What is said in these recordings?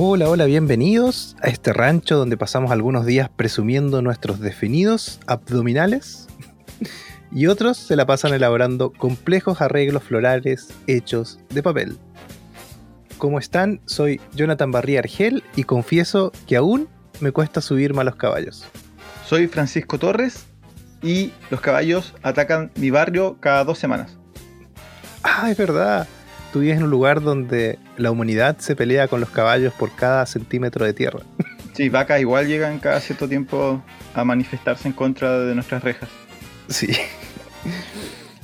Hola, hola, bienvenidos a este rancho donde pasamos algunos días presumiendo nuestros definidos abdominales y otros se la pasan elaborando complejos arreglos florales hechos de papel. ¿Cómo están? Soy Jonathan Barría Argel y confieso que aún me cuesta subirme a los caballos. Soy Francisco Torres y los caballos atacan mi barrio cada dos semanas. Ah, es verdad. Tú vives en un lugar donde la humanidad se pelea con los caballos por cada centímetro de tierra. Sí, vacas igual llegan cada cierto tiempo a manifestarse en contra de nuestras rejas. Sí.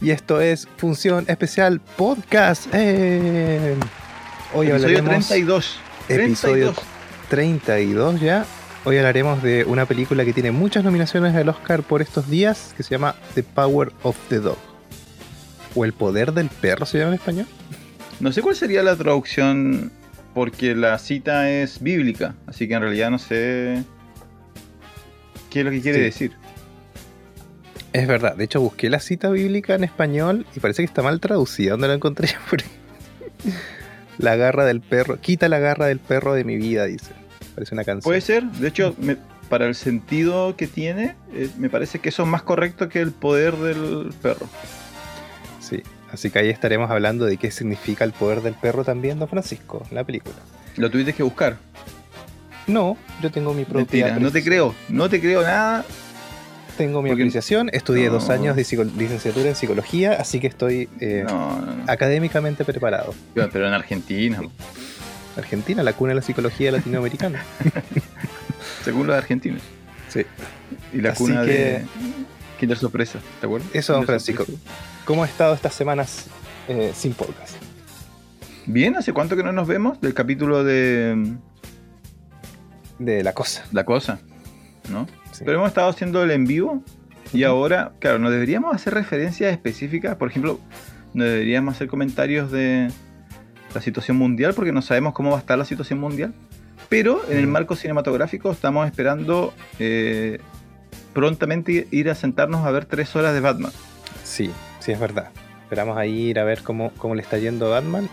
Y esto es Función Especial Podcast. Eh. Hoy Episodio hablaremos 32. episodio 32. 32 ya. Hoy hablaremos de una película que tiene muchas nominaciones al Oscar por estos días, que se llama The Power of the Dog. O El Poder del Perro se llama en español. No sé cuál sería la traducción porque la cita es bíblica, así que en realidad no sé qué es lo que quiere Sí. decir. Es verdad, de hecho busqué la cita bíblica en español y parece que está mal traducida. ¿Dónde la encontré? La garra del perro. Quita la garra del perro de mi vida, dice. Parece una canción. Puede ser, de hecho, me- para el sentido que tiene, eh, me parece que eso es más correcto que el poder del perro. Sí. Así que ahí estaremos hablando de qué significa el poder del perro también, don Francisco, en la película. Lo tuviste que buscar. No, yo tengo mi propia. Mentira, no te creo, no te creo nada. Tengo mi Porque- apreciación. Estudié dos años de licenciatura en psicología, así que estoy eh, No, no, no. académicamente preparado. Pero en Argentina, Argentina, la cuna de la psicología latinoamericana. según los argentinos. Sí. Y la Así cuna que- de Kinder Sorpresa, ¿te acuerdas? Eso, don Francisco. Sorpresa. ¿Cómo ha estado estas semanas eh, sin podcast? Bien, ¿hace cuánto que no nos vemos? Del capítulo de De la cosa. La Cosa, ¿no? sí. Pero hemos estado haciendo el en vivo y ahora, claro, no deberíamos hacer referencias específicas. Por ejemplo, no deberíamos hacer comentarios de la situación mundial porque no sabemos cómo va a estar la situación mundial. Pero en el marco cinematográfico estamos esperando eh, prontamente ir a sentarnos a ver tres horas de Batman. Sí, sí, es verdad. Esperamos ahí ir a ver cómo, cómo le está yendo a Batman.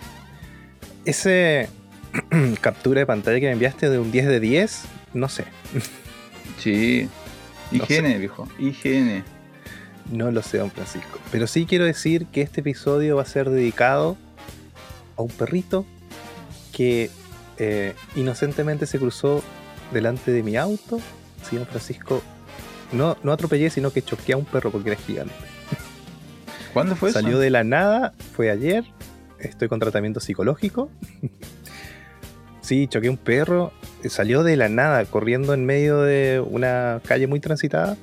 Ese captura de pantalla que me enviaste de un 10 de 10, no sé. Sí. No IGN, viejo. IGN. No lo sé, don Francisco. Pero sí quiero decir que este episodio va a ser dedicado a un perrito que eh, inocentemente se cruzó delante de mi auto. Sí, don Francisco. No, no atropellé, sino que choqué a un perro porque era gigante. ¿Cuándo fue Salió eso? de la nada, fue ayer. Estoy con tratamiento psicológico. sí, choqué un perro. Salió de la nada, corriendo en medio de una calle muy transitada.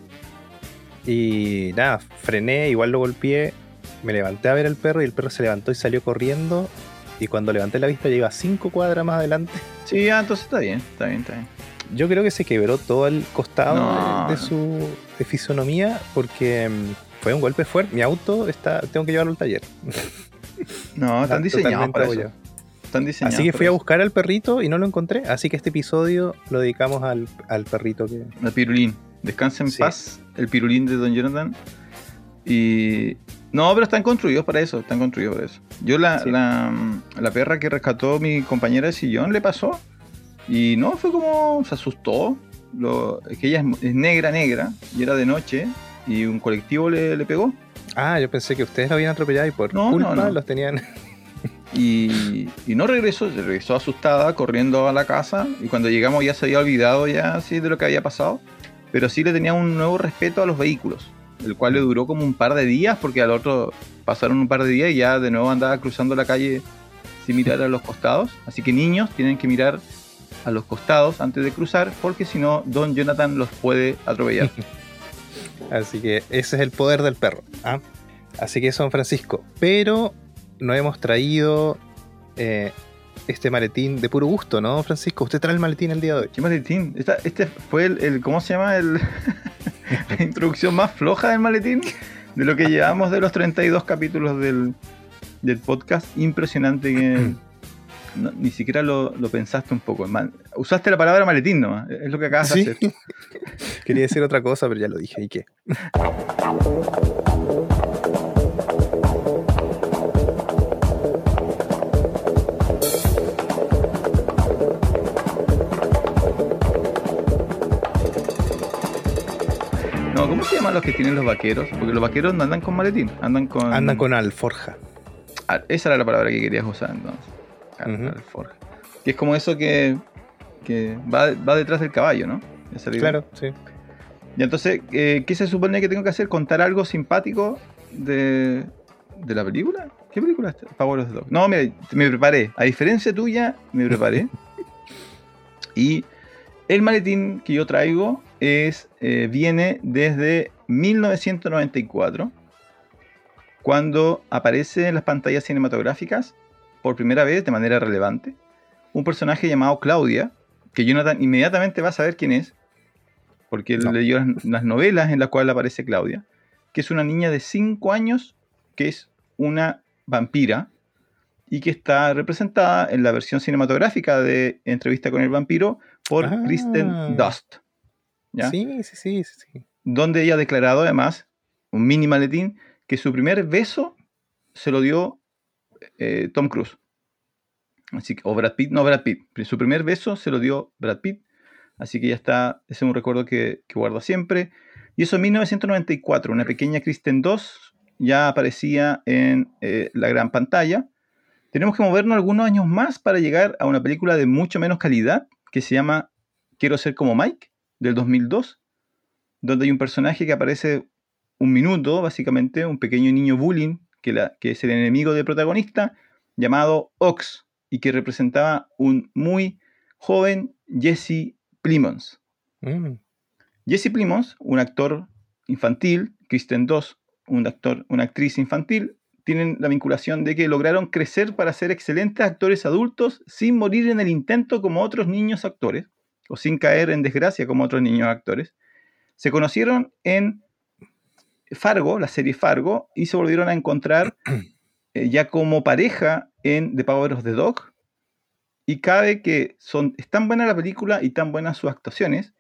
Y nada, frené, igual lo golpeé. Me levanté a ver al perro y el perro se levantó y salió corriendo. Y cuando levanté la vista, iba cinco cuadras más adelante. Sí, ya, entonces está bien, está bien, está bien. Yo creo que se quebró todo el costado No, de, su de fisonomía porque mm, fue un golpe fuerte. Mi auto está, tengo que llevarlo al taller. No, están Está diseñados para eso. Están diseñados Así que fui a buscar al perrito y no lo encontré. Así que este episodio lo dedicamos al, al perrito que. El pirulín. Descansa en Sí. paz, el pirulín de Don Jonathan. Y. No, pero están construidos para eso, están construidos para eso. Yo la, Sí. la, la perra que rescató mi compañera de sillón le pasó. Y no, fue como. se asustó. Lo, es que ella es, es negra, negra, y era de noche, y un colectivo le, le pegó. Ah, yo pensé que ustedes lo habían atropellado y por No, culpa no, no. los tenían. Y, y no regresó, regresó asustada, corriendo a la casa. Y cuando llegamos ya se había olvidado ya así de lo que había pasado. Pero sí le tenía un nuevo respeto a los vehículos. El cual le duró como un par de días, porque al otro pasaron un par de días y ya de nuevo andaba cruzando la calle sin mirar a los costados. Así que niños tienen que mirar a los costados antes de cruzar, porque si no, Don Jonathan los puede atropellar. Así que ese es el poder del perro. ¿ah? Así que San Francisco. Pero no hemos traído eh, este maletín de puro gusto, ¿no, Francisco? Usted trae el maletín el día de hoy. ¿Qué maletín? Esta- este fue el, el- ¿cómo se llama? El, la introducción más floja del maletín de lo que llevamos de los 32 capítulos del, del podcast. Impresionante que ni siquiera lo, pensaste un poco. Usaste la palabra maletín nomás, e, es lo que acabas de hacer. Quería decir otra cosa, pero ya lo dije, ¿y qué? No, ¿cómo se llaman los que tienen los vaqueros? Porque los vaqueros no andan con maletín, andan con... Andan con alforja. Ah, esa era la palabra que querías usar entonces. Alforja. Que es como eso que, que va, va detrás del caballo, ¿no? Claro, sí. Y entonces, eh, ¿qué se supone que tengo que hacer? ¿Contar algo simpático de, de la película? ¿Qué película es? esta? Power of the Dog. No, mira, me preparé. A diferencia tuya, me preparé. y el maletín que yo traigo es, eh, viene desde 1994, cuando aparece en las pantallas cinematográficas, por primera vez, de manera relevante, un personaje llamado Claudia, que Jonathan inmediatamente va a saber quién es, porque él No. leyó las, las novelas en las cuales aparece Claudia, que es una niña de 5 años, que es una vampira, y que está representada en la versión cinematográfica de Entrevista con el vampiro por Ah. Kristen Dust. ¿ya? Sí, sí, sí, sí, sí. donde ella ha declarado además, un mini maletín, que su primer beso se lo dio eh, Tom Cruise. Así que, o Brad Pitt, no Brad Pitt, su primer beso se lo dio Brad Pitt. Así que ya está, ese es un recuerdo que, que guardo siempre. Y eso en 1994, una pequeña Kristen 2 ya aparecía en eh, la gran pantalla. Tenemos que movernos algunos años más para llegar a una película de mucho menos calidad que se llama Quiero ser como Mike, del 2002, donde hay un personaje que aparece un minuto, básicamente, un pequeño niño bullying, que, la- que es el enemigo del protagonista, llamado Ox, y que representaba un muy joven Jesse Plimons. Mm. Jesse Plimons, un actor infantil, Kristen Doss, un actor, una actriz infantil, tienen la vinculación de que lograron crecer para ser excelentes actores adultos sin morir en el intento como otros niños actores, o sin caer en desgracia como otros niños actores. Se conocieron en Fargo, la serie Fargo, y se volvieron a encontrar eh, ya como pareja en The Power of the Dog. Y cabe que son, es tan buena la película y tan buenas sus actuaciones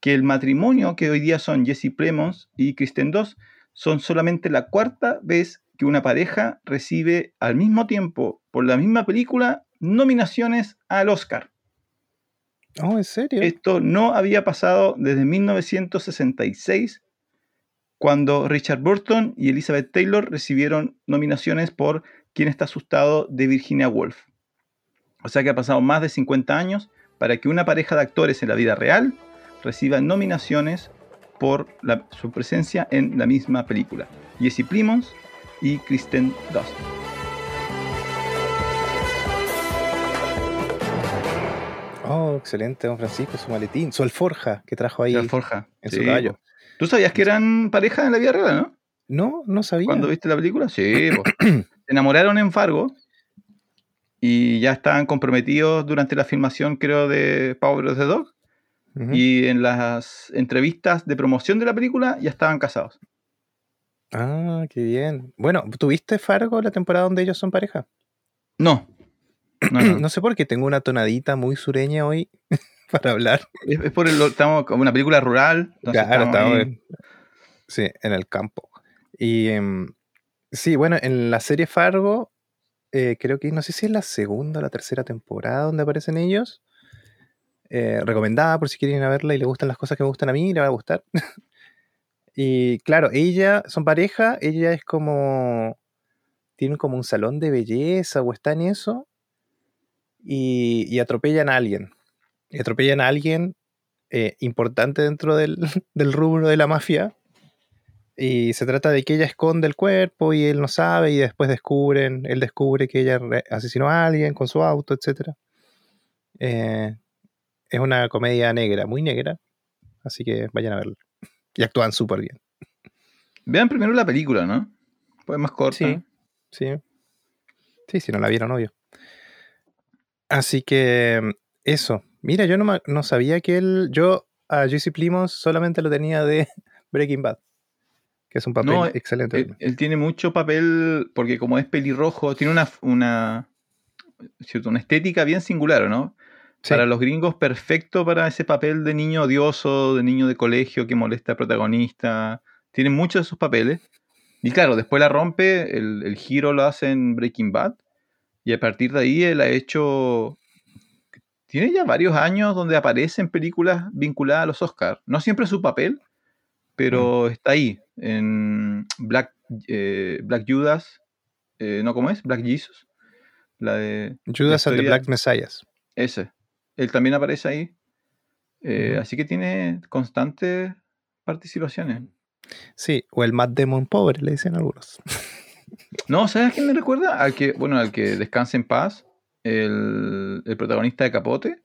que el matrimonio que hoy día son Jesse Plemons y Kristen Doss son solamente la cuarta vez que una pareja recibe al mismo tiempo por la misma película nominaciones al Oscar. Oh, ¿en serio? Esto no había pasado desde 1966, cuando Richard Burton y Elizabeth Taylor recibieron nominaciones por Quién está asustado de Virginia Woolf. O sea que ha pasado más de 50 años para que una pareja de actores en la vida real reciba nominaciones por la- su presencia en la misma película. Jesse Plimons y Kristen Dust. Oh, excelente, don Francisco, su maletín, su alforja que trajo ahí La forja. en Sí, su caballo. ¿Tú sabías que eran pareja en la vida real, no? No, no sabía. cuando viste la película? Sí, po. se enamoraron en Fargo y ya estaban comprometidos durante la filmación, creo, de Power of the Dog. Y en las entrevistas de promoción de la película ya estaban casados. Ah, qué bien. Bueno, ¿tuviste Fargo la temporada donde ellos son pareja? No. No, no. No sé por qué tengo una tonadita muy sureña hoy para hablar. Es, es por el, estamos como una película rural. Claro, estamos en, sí, en el campo. Y em, sí, bueno, en la serie Fargo, eh, creo que no sé si es la segunda o la tercera temporada donde aparecen ellos. Eh, recomendada por si quieren ir a verla y les gustan las cosas que me gustan a mí, le va a gustar. y claro, ella, son pareja, ella es como, tienen como un salón de belleza o está en eso, y, y atropellan a alguien. Y atropellan a alguien eh, importante dentro del, del rubro de la mafia. Y se trata de que ella esconde el cuerpo y él no sabe y después descubren, él descubre que ella asesinó a alguien con su auto, etc. es una comedia negra, muy negra, así que vayan a verla. Y actúan súper bien. Vean primero la película, ¿no? Pues más corta. Sí, sí. Sí, si no la vieron, obvio. Así que eso. Mira, yo no, ma- no sabía que él. Yo a Jesse Plimons solamente lo tenía de Breaking Bad. Que es un papel No, excelente. Él, él tiene mucho papel, porque como es pelirrojo, tiene una, una, ¿cierto? una estética bien singular, ¿no? Sí. Para los gringos, perfecto para ese papel de niño odioso, de niño de colegio que molesta al protagonista. Tiene muchos de esos papeles. Y claro, después la rompe, el, el giro lo hace en Breaking Bad. Y a partir de ahí él ha hecho. Tiene ya varios años donde aparece en películas vinculadas a los Oscars. No siempre su papel, pero está ahí, en Black, eh, Black Judas, eh, ¿no cómo es? Black Jesus. La de... Judas and the Black Messiahs. Ese. Él también aparece ahí. Eh. Así que tiene constantes participaciones. Sí, o el Matt Damon pobre, le dicen algunos. No, ¿sabes a quién me recuerda? Al que, bueno, al que descanse en paz, el, el protagonista de Capote.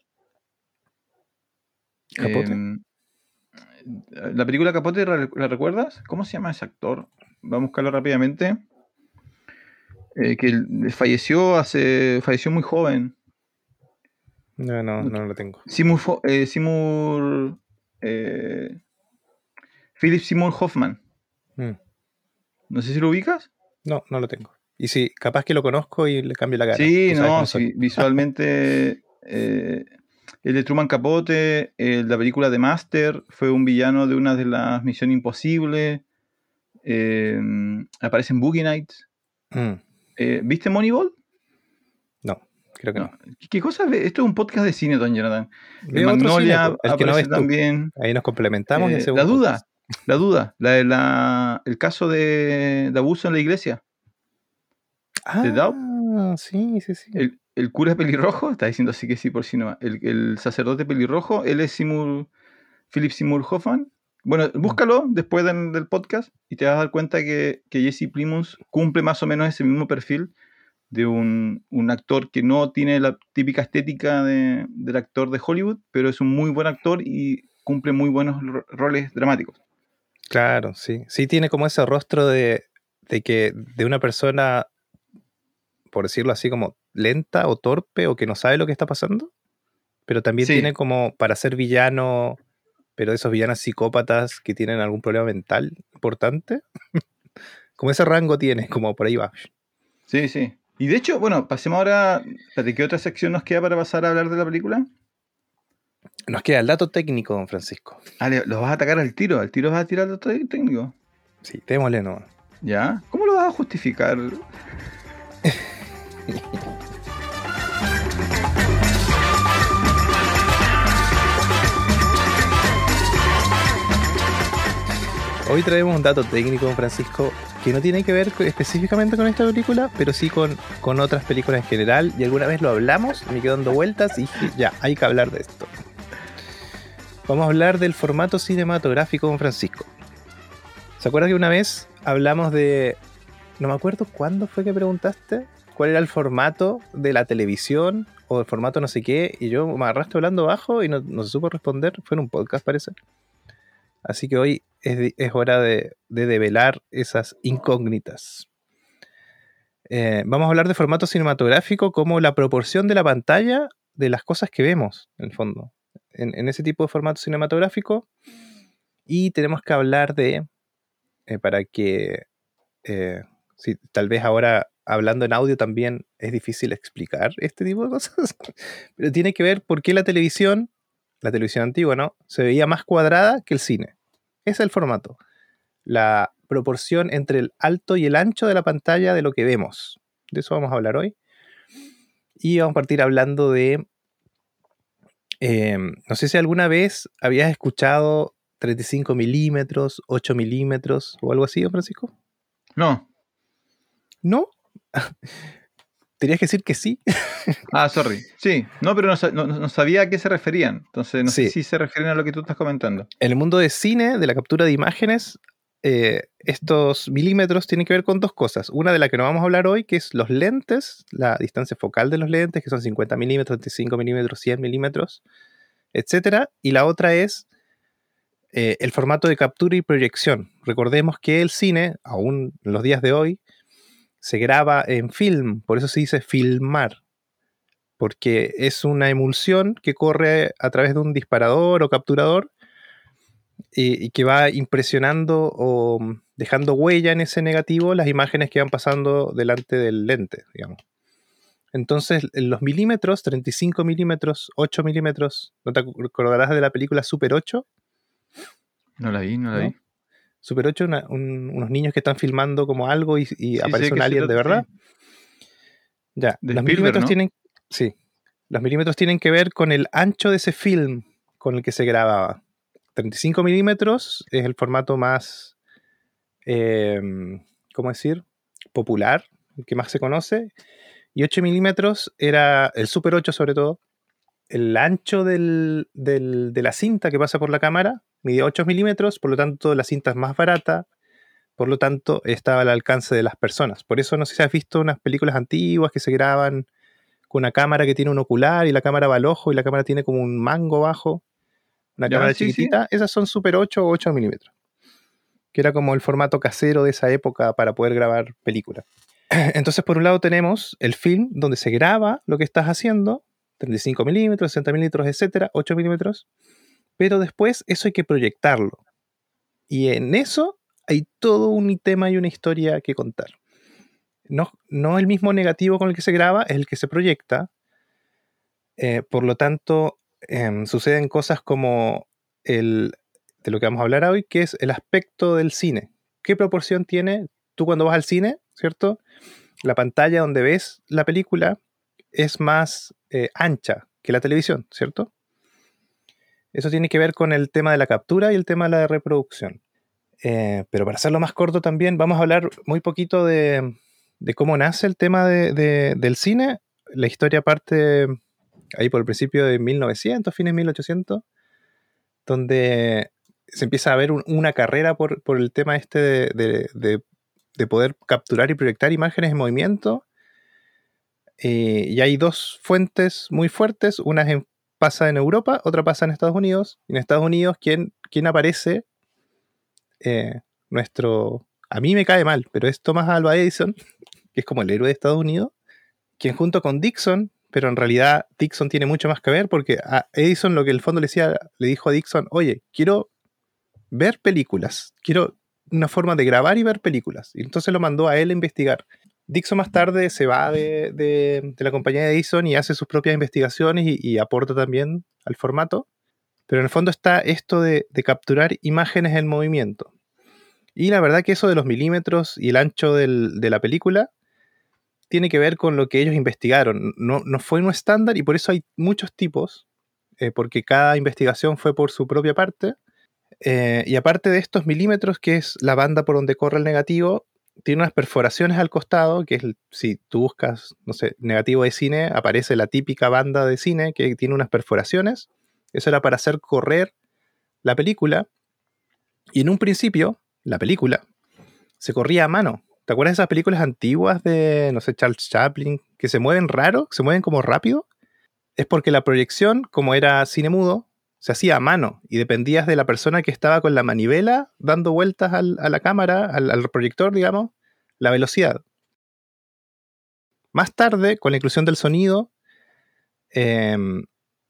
¿Capote? Em, la película Capote, ¿la recuerdas? ¿Cómo se llama ese actor? Vamos a buscarlo rápidamente. Eh, que falleció hace. falleció muy joven. No, no, no lo tengo. Seymour, eh, Seymour, eh, Philip Seymour Hoffman. Mm. No sé si lo ubicas. No, no lo tengo. Y sí, capaz que lo conozco y le cambio la cara. Sí, no, sí, visualmente eh, el de Truman Capote, el la película de Master, fue un villano de una de las Misión Imposible. eh, aparece en Boogie Nights. Mm, Eh, ¿Viste Moneyball? no, creo que no. No. ¿Qué, cosa? Esto es un podcast de cine, don Jonathan. En otro Magnolia cine, el que no aparece tú. también. Ahí nos complementamos y Eh, la duda, podcast. la duda, la la, el caso de, de abuso en la iglesia. ¿The? Ah, sí, sí, sí. El, el cura pelirrojo, está diciendo así que sí por sí nomás. El, el sacerdote pelirrojo, él es Seymour, Philip Seymour Hoffman. Bueno, búscalo después del, del podcast y te vas a dar cuenta que, que Jesse Plimons cumple más o menos ese mismo perfil de un, un actor que no tiene la típica estética de- del actor de Hollywood, pero es un muy buen actor y cumple muy buenos ro- roles dramáticos. Claro, sí. Sí tiene como ese rostro de, de que de una persona, por decirlo así, como lenta o torpe o que no sabe lo que está pasando. Pero también Sí. tiene como para ser villano, pero de esos villanos psicópatas que tienen algún problema mental importante. como ese rango tiene, como por ahí va. Sí, sí. Y de hecho, bueno, pasemos ahora. Espérate, ¿qué otra sección nos queda para pasar a hablar de la película? Nos queda el dato técnico, don Francisco. Ah, los vas a atacar al tiro, al tiro vas a tirar el dato técnico. Sí, démosle nomás. ¿Ya? ¿Cómo lo vas a justificar? Hoy traemos un dato técnico, Francisco, que no tiene que ver específicamente con esta película, pero sí con, con otras películas en general. Y alguna vez lo hablamos, me quedo dando vueltas y dije, ya, hay que hablar de esto. Vamos a hablar del formato cinematográfico, don Francisco. ¿Se acuerda que una vez hablamos de... No me acuerdo cuándo fue que preguntaste cuál era el formato de la televisión o el formato no sé qué, y yo me agarraste hablando bajo y no, se supo responder. Fue en un podcast, parece. Así que hoy es, hora de, de develar esas incógnitas. Eh, vamos a hablar de formato cinematográfico como la proporción de la pantalla de las cosas que vemos, en el fondo. En, ese tipo de formato cinematográfico. Y tenemos que hablar de, eh, para que, eh, tal vez ahora hablando en audio también es difícil explicar este tipo de cosas, pero tiene que ver por qué la televisión, la televisión antigua, ¿no? Se veía más cuadrada que el cine. Ese es el formato. La proporción entre el alto y el ancho de la pantalla de lo que vemos. De eso vamos a hablar hoy. Y vamos a partir hablando de... eh, no sé si alguna vez habías escuchado 35 milímetros, 8 milímetros o algo así, don Francisco. No. ¿No? Tenías que decir que sí. Ah, sorry. Sí. No, pero no, no- no sabía a qué se referían. Entonces, no sé Sí. si se refieren a lo que tú estás comentando. En el mundo de cine, de la captura de imágenes, eh, estos milímetros tienen que ver con dos cosas. Una de la que no vamos a hablar hoy, que es los lentes, la distancia focal de los lentes, que son 50 milímetros, 35 milímetros, 100 milímetros, etc. Y la otra es eh, el formato de captura y proyección. Recordemos que el cine, aún en los días de hoy, se graba en film, por eso se dice filmar, porque es una emulsión que corre a través de un disparador o capturador y, y que va impresionando o mm, dejando huella en ese negativo las imágenes que van pasando delante del lente, digamos. Entonces, en los milímetros, 35 milímetros, 8 milímetros, ¿no te acordarás de la película Super 8? No la vi, no la ¿No? vi. Super 8, una- un- unos niños que están filmando como algo y, y Sí, aparece un alien de verdad. sí. Ya, De los milímetros ¿no? tienen, sí, los milímetros tienen que ver con el ancho de ese film con el que se grababa. 35 milímetros es el formato más, em, ¿cómo decir? Popular, el que más se conoce. Y 8 milímetros era el Super 8 sobre todo. El ancho de la cinta que pasa por la cámara mide 8 milímetros, por lo tanto la cinta es más barata, por lo tanto estaba al alcance de las personas. Por eso no sé si has visto unas películas antiguas que se graban con una cámara que tiene un ocular y la cámara va al ojo y la cámara tiene como un mango bajo, una cámara chiquitita, esas son Super 8 o 8 milímetros, que era como el formato casero de esa época para poder grabar películas. Entonces, por un lado tenemos el film donde se graba lo que estás haciendo, 35 milímetros, 60 milímetros, etcétera, 8 milímetros, pero después eso hay que proyectarlo. Y en eso hay todo un tema y una historia que contar no, no el mismo negativo con el que se graba, es el que se proyecta. Eh, por lo tanto, em, suceden cosas como el, de lo que vamos a hablar hoy, que es el aspecto del cine. ¿Qué proporción tiene tú cuando vas al cine, cierto? La pantalla donde ves la película es más eh, ancha que la televisión, ¿cierto? Eso tiene que ver con el tema de la captura y el tema de la reproducción. Eh, pero para hacerlo más corto también, vamos a hablar muy poquito de, de cómo nace el tema del cine. La historia parte ahí por el principio de 1900, fines de 1800, donde se empieza a ver una carrera por, el tema este de, poder capturar y proyectar imágenes en movimiento. Eh, y hay dos fuentes muy fuertes, una pasa en Europa, otra pasa en Estados Unidos. Y en Estados Unidos, ¿quién, quién aparece? Eh, nuestro... A mí me cae mal, pero es Thomas Alva Edison, que es como el héroe de Estados Unidos, quien junto con Dixon, pero en realidad Dixon tiene mucho más que ver porque a Edison lo que el fondo le decía, le dijo a Dixon, oye, quiero ver películas, quiero una forma de grabar y ver películas. Y entonces lo mandó a él a investigar. Dixon más tarde se va de, la compañía de Edison y hace sus propias investigaciones y, aporta también al formato. Pero en el fondo está esto de, de, capturar imágenes en movimiento. Y la verdad que eso de los milímetros y el ancho del, de la película tiene que ver con lo que ellos investigaron. No, fue un estándar y por eso hay muchos tipos, eh, porque cada investigación fue por su propia parte. Eh, y aparte de estos milímetros, que es la banda por donde corre el negativo, tiene unas perforaciones al costado, que es, si tú buscas, no sé, negativo de cine, aparece la típica banda de cine que tiene unas perforaciones. Eso era para hacer correr la película. Y en un principio, la película se corría a mano. ¿Te acuerdas de esas películas antiguas de, no sé, Charles Chaplin, que se mueven raro, se mueven como rápido? Es porque la proyección, como era cine mudo, se hacía a mano y dependías de la persona que estaba con la manivela dando vueltas a la cámara, al, proyector, digamos, la velocidad. Más tarde, con la inclusión del sonido, em,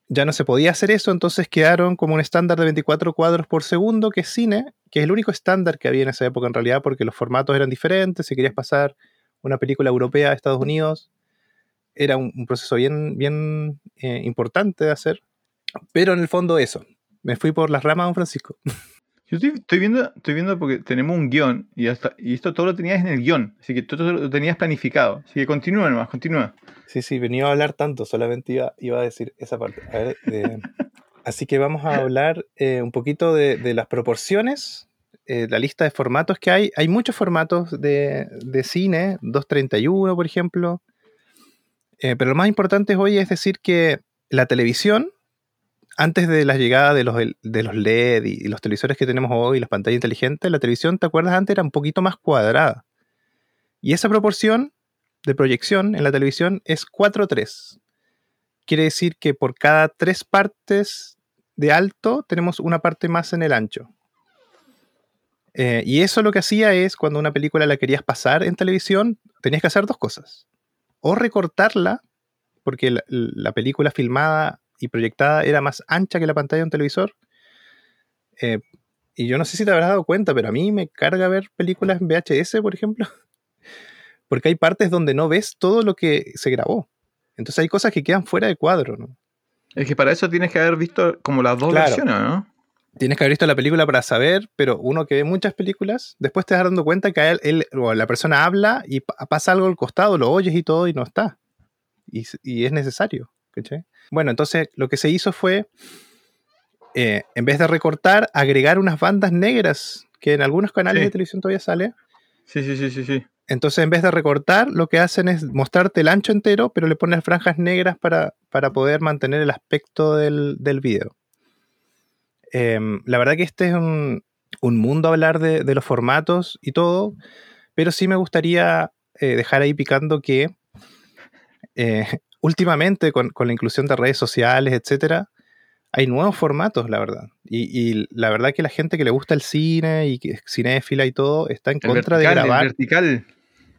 ya no se podía hacer eso, entonces quedaron como un estándar de 24 cuadros por segundo, que es cine, que es el único estándar que había en esa época en realidad, porque los formatos eran diferentes, si querías pasar una película europea a Estados Unidos, era un, proceso bien, bien eh, importante de hacer, pero en el fondo eso, me fui por las ramas, don Francisco. Yo estoy, viendo, estoy viendo porque tenemos un guion y, hasta, y esto todo lo tenías en el guion, así que todo lo tenías planificado. Así que continúa nomás, continúa. Sí, sí, venía a hablar tanto, solamente iba, iba a decir esa parte. así que vamos a hablar eh, un poquito de, las proporciones, eh, la lista de formatos que hay. Hay muchos formatos de, de cine, 231 por ejemplo, eh, pero lo más importante hoy es decir que la televisión antes de la llegada de los, de los LED y, los televisores que tenemos hoy, las pantallas inteligentes, la televisión, ¿te acuerdas? Antes era un poquito más cuadrada. Y esa proporción de proyección en la televisión es 4-3. Quiere decir que por cada tres partes de alto tenemos una parte más en el ancho. Eh, y eso lo que hacía es, cuando una película la querías pasar en televisión, tenías que hacer dos cosas. O recortarla, porque la película filmada y proyectada era más ancha que la pantalla de un televisor. Eh, y yo no sé si te habrás dado cuenta, pero a mí me carga ver películas en VHS, por ejemplo, porque hay partes donde no ves todo lo que se grabó. Entonces hay cosas que quedan fuera de cuadro, ¿no? Es que para eso tienes que haber visto como las dos versiones, ¿no? Tienes que haber visto la película para saber, pero uno que ve muchas películas, después te das dando cuenta que él, o la persona habla y pasa algo al costado, lo oyes y todo y no está. Y, y es necesario. ¿Cachai? Bueno, entonces lo que se hizo fue eh, en vez de recortar, agregar unas bandas negras, que en algunos canales Sí. de televisión todavía sale. Sí, sí, sí, sí, sí. Entonces, en vez de recortar, lo que hacen es mostrarte el ancho entero, pero le ponen franjas negras para, para poder mantener el aspecto del, del video. Em, la verdad que este es un, un mundo hablar de, de los formatos y todo, pero sí me gustaría eh, dejar ahí picando que eh, últimamente con, con la inclusión de redes sociales, etcétera, hay nuevos formatos, la verdad. Y, y la verdad que la gente que le gusta el cine y que es cinéfila y todo está en El contra de vertical, grabar vertical.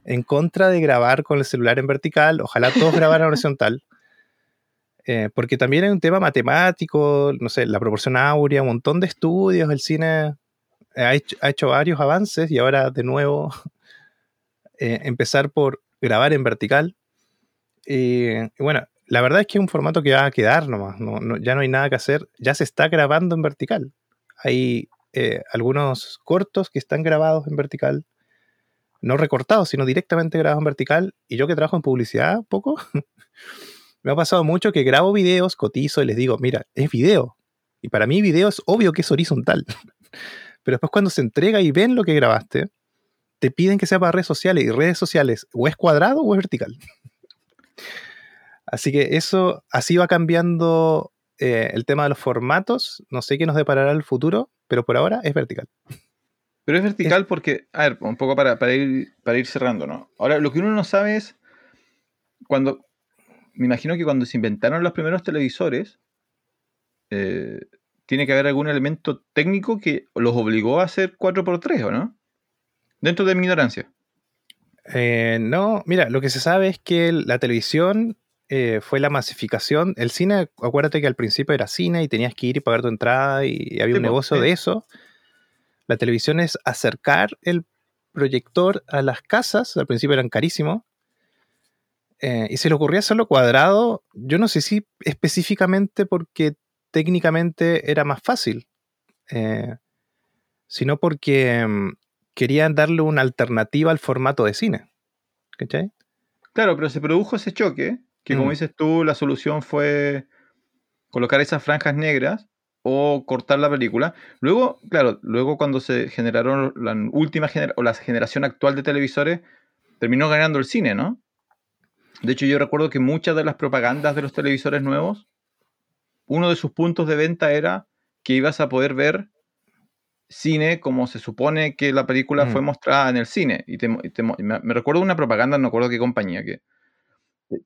en contra de grabar con el celular en vertical. Ojalá todos grabaran horizontal. Eh, porque también hay un tema matemático, no sé, la proporción áurea, un montón de estudios. El cine ha hecho, ha hecho varios avances y ahora de nuevo eh, empezar por grabar en vertical. Y, y bueno, la verdad es que es un formato que va a quedar nomás. no- no- ya no hay nada que hacer. Ya se está grabando en vertical. Hay eh, algunos cortos que están grabados en vertical no recortados, sino directamente grabados en vertical. Y yo que trabajo en publicidad un poco, me ha pasado mucho que grabo videos, cotizo y les digo, mira, es video. Y para mí video es obvio que es horizontal. Pero después cuando se entrega y ven lo que grabaste, te piden que sea para redes sociales. Y redes sociales o es cuadrado o es vertical. Así que eso, así va cambiando eh, el tema de los formatos. No sé qué nos deparará el futuro, pero por ahora es vertical. Pero es vertical porque, a ver, un poco para, para, ir, para ir cerrando, ¿no? Ahora, lo que uno no sabe es, cuando, me imagino que cuando se inventaron los primeros televisores, eh, tiene que haber algún elemento técnico que los obligó a hacer 4x3, ¿o no? Dentro de mi ignorancia. Eh, no, mira, lo que se sabe es que la televisión eh, fue la masificación. El cine, acuérdate que al principio era cine y tenías que ir y pagar tu entrada y había Sí, un po, negocio sí. de eso. La televisión es acercar el proyector a las casas. Al principio eran carísimos. Eh, y se le ocurría hacerlo cuadrado. Yo no sé si específicamente porque técnicamente era más fácil, eh, sino porque mm, querían darle una alternativa al formato de cine. ¿Cachai? Claro, pero se produjo ese choque, que como Mm. dices tú, la solución fue colocar esas franjas negras o cortar la película. Luego, claro, luego cuando se generaron la última generación, o la generación actual de televisores, terminó ganando el cine, ¿no? De hecho, yo recuerdo que muchas de las propagandas de los televisores nuevos, uno de sus puntos de venta era que ibas a poder ver cine como se supone que la película Mm. fue mostrada en el cine. Y te, te- me, recuerdo una propaganda, no recuerdo qué compañía, que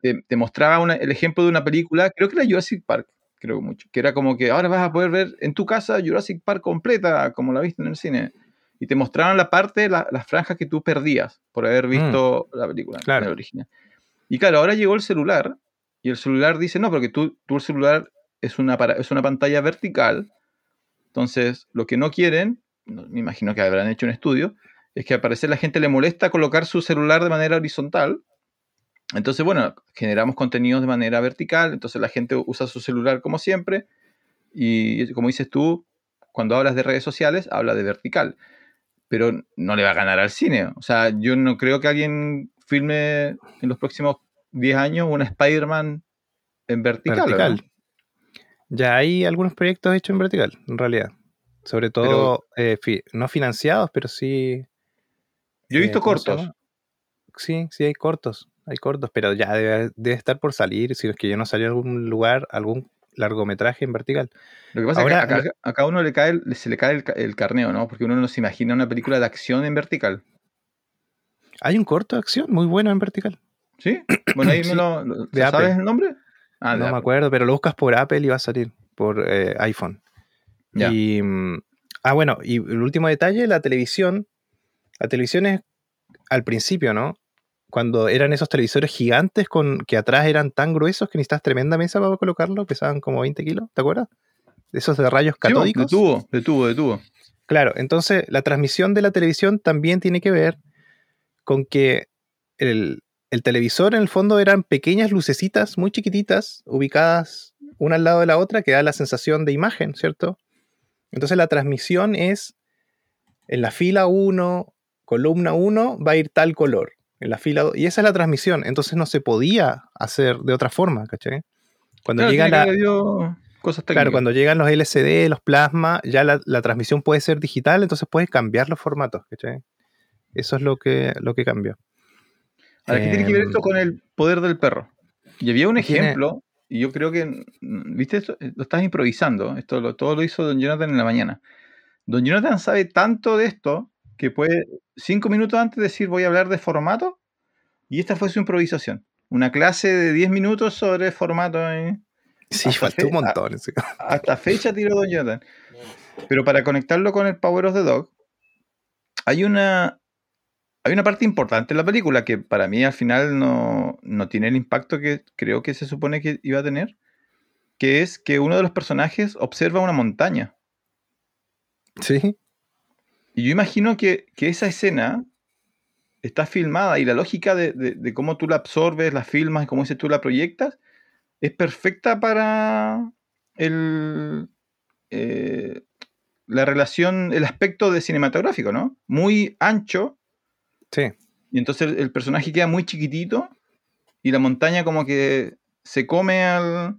te, te- mostraba una- el ejemplo de una película, creo que era Jurassic Park, creo mucho, que era como que ahora vas a poder ver en tu casa Jurassic Park completa, como la viste en el cine. Y te mostraban la parte, la- las franjas que tú perdías por haber visto la película, Claro. en el original. Y claro, ahora llegó el celular, y el celular dice, no, porque tú, tú el celular es una, para- es una pantalla vertical, entonces lo que no quieren, me imagino que habrán hecho un estudio, es que al parecer la gente le molesta colocar su celular de manera horizontal. Entonces, bueno, generamos contenidos de manera vertical, entonces la gente usa su celular como siempre, y como dices tú, cuando hablas de redes sociales, habla de vertical, pero no le va a ganar al cine. O sea, yo no creo que alguien filme en los próximos 10 años una Spider-Man en vertical. vertical. Ya hay algunos proyectos hechos en vertical, en realidad. Sobre todo, eh, fi- no financiados, pero sí. Yo he eh, visto ¿cómo se cortos. Sí, sí, hay cortos. Hay cortos, pero ya debe, debe estar por salir. Si es que yo no salió en algún lugar, algún largometraje en vertical. Lo que pasa Ahora, es que acá, acá a uno le cae, se le cae el, ca- el carneo, ¿no? Porque uno no se imagina una película de acción en vertical. Hay un corto de acción muy bueno en vertical. ¿Sí? Bueno, ahí Sí, me lo. ¿Sabes Apple. el nombre? Ah, no me Apple. acuerdo, pero lo buscas por Apple y va a salir por eh, iPhone. Ya. Y, mm, ah, bueno, y el último detalle, la televisión. La televisión es al principio, ¿no? Cuando eran esos televisores gigantes con que atrás eran tan gruesos que necesitas tremenda mesa para colocarlo, pesaban como 20 kilos, ¿te acuerdas? Esos de rayos catódicos. de tubo, de tubo, de tubo. Claro, entonces la transmisión de la televisión también tiene que ver con que el, el televisor en el fondo eran pequeñas lucecitas muy chiquititas ubicadas una al lado de la otra que da la sensación de imagen, ¿cierto? Entonces la transmisión es en la fila 1, columna 1 va a ir tal color, en la fila 2, y esa es la transmisión, entonces no se podía hacer de otra forma, ¿cachai? Cuando Claro, llega la, cosas cuando llegan los LCD, los plasma, ya la, la transmisión puede ser digital, entonces puedes cambiar los formatos. ¿cachai? Eso es lo que, lo que cambió. Ahora, ¿qué tiene que ver Em, esto con el poder del perro? Y había un Tiene- ejemplo, y yo creo que, mm, viste, esto, lo estás improvisando, esto lo, todo lo hizo Don Jonathan en la mañana. Don Jonathan sabe tanto de esto que puede cinco minutos antes decir voy a hablar de formato, y esta fue su improvisación. Una clase de 10 minutos sobre formato. ¿eh? Sí, faltó un montón. ese- Hasta fecha tiró Don Jonathan. Pero para conectarlo con el Power of the Dog, hay una, hay una parte importante en la película que para mí al final no, no tiene el impacto que creo que se supone que iba a tener, que es que uno de los personajes observa una montaña. Sí, Y yo imagino que, que esa escena está filmada y la lógica de, de- de cómo tú la absorbes, la filmas cómo dices tú la proyectas, es perfecta para el, eh, la relación, el aspecto de cinematográfico, ¿no? Muy ancho sí. y entonces el, el personaje queda muy chiquitito y la montaña como que se come al,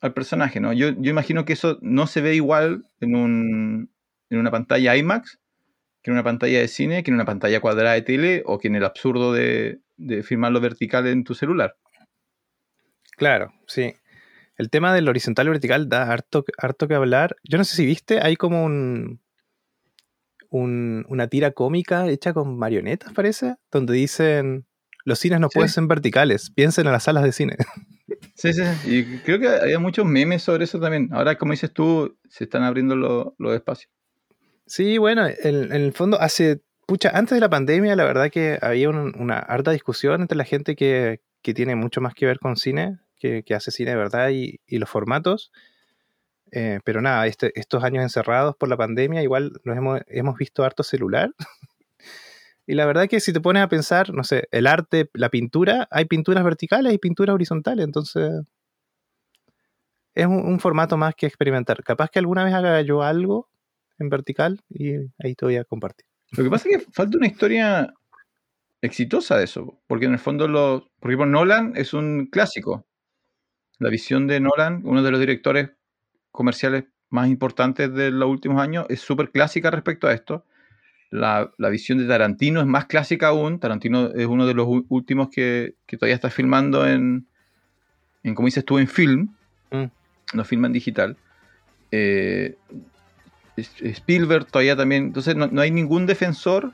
al personaje, ¿no? Yo, yo imagino que eso no se ve igual en, un, en una pantalla IMAX que en una pantalla de cine, que en una pantalla cuadrada de tele o que en el absurdo de, de filmarlo vertical en tu celular. Claro, sí. El tema del horizontal y vertical da harto, harto que hablar. Yo no sé si viste, hay como un, un- una tira cómica hecha con marionetas, parece, donde dicen los cines no Sí. pueden ser verticales, piensen en las salas de cine. Sí, sí, sí. Y creo que había muchos memes sobre eso también. Ahora, como dices tú, se están abriendo lo- los espacios. Sí, bueno, en, en el fondo hace, pucha, antes de la pandemia, la verdad que había un- una harta discusión entre la gente que, que tiene mucho más que ver con cine, que, que hace cine de verdad y, y los formatos. Eh, pero nada, este- estos años encerrados por la pandemia, igual nos hemos, hemos visto harto celular. y la verdad que si te pones a pensar, no sé, el arte, la pintura, hay pinturas verticales y pinturas horizontales, entonces es un, formato más que experimentar. Capaz que alguna vez haga yo algo en vertical y ahí te voy a compartir. Lo que pasa es que falta una historia exitosa de eso, porque en el fondo, lo, por Nolan es un clásico. La visión de Nolan, uno de los directores comerciales más importantes de los últimos años, es súper clásica respecto a esto. La, la visión de Tarantino es más clásica aún. Tarantino es uno de los últimos que, que todavía está filmando en, en, como dices tú, en film. Mm. No filma en digital. Eh, Spielberg todavía también. Entonces no, no hay ningún defensor,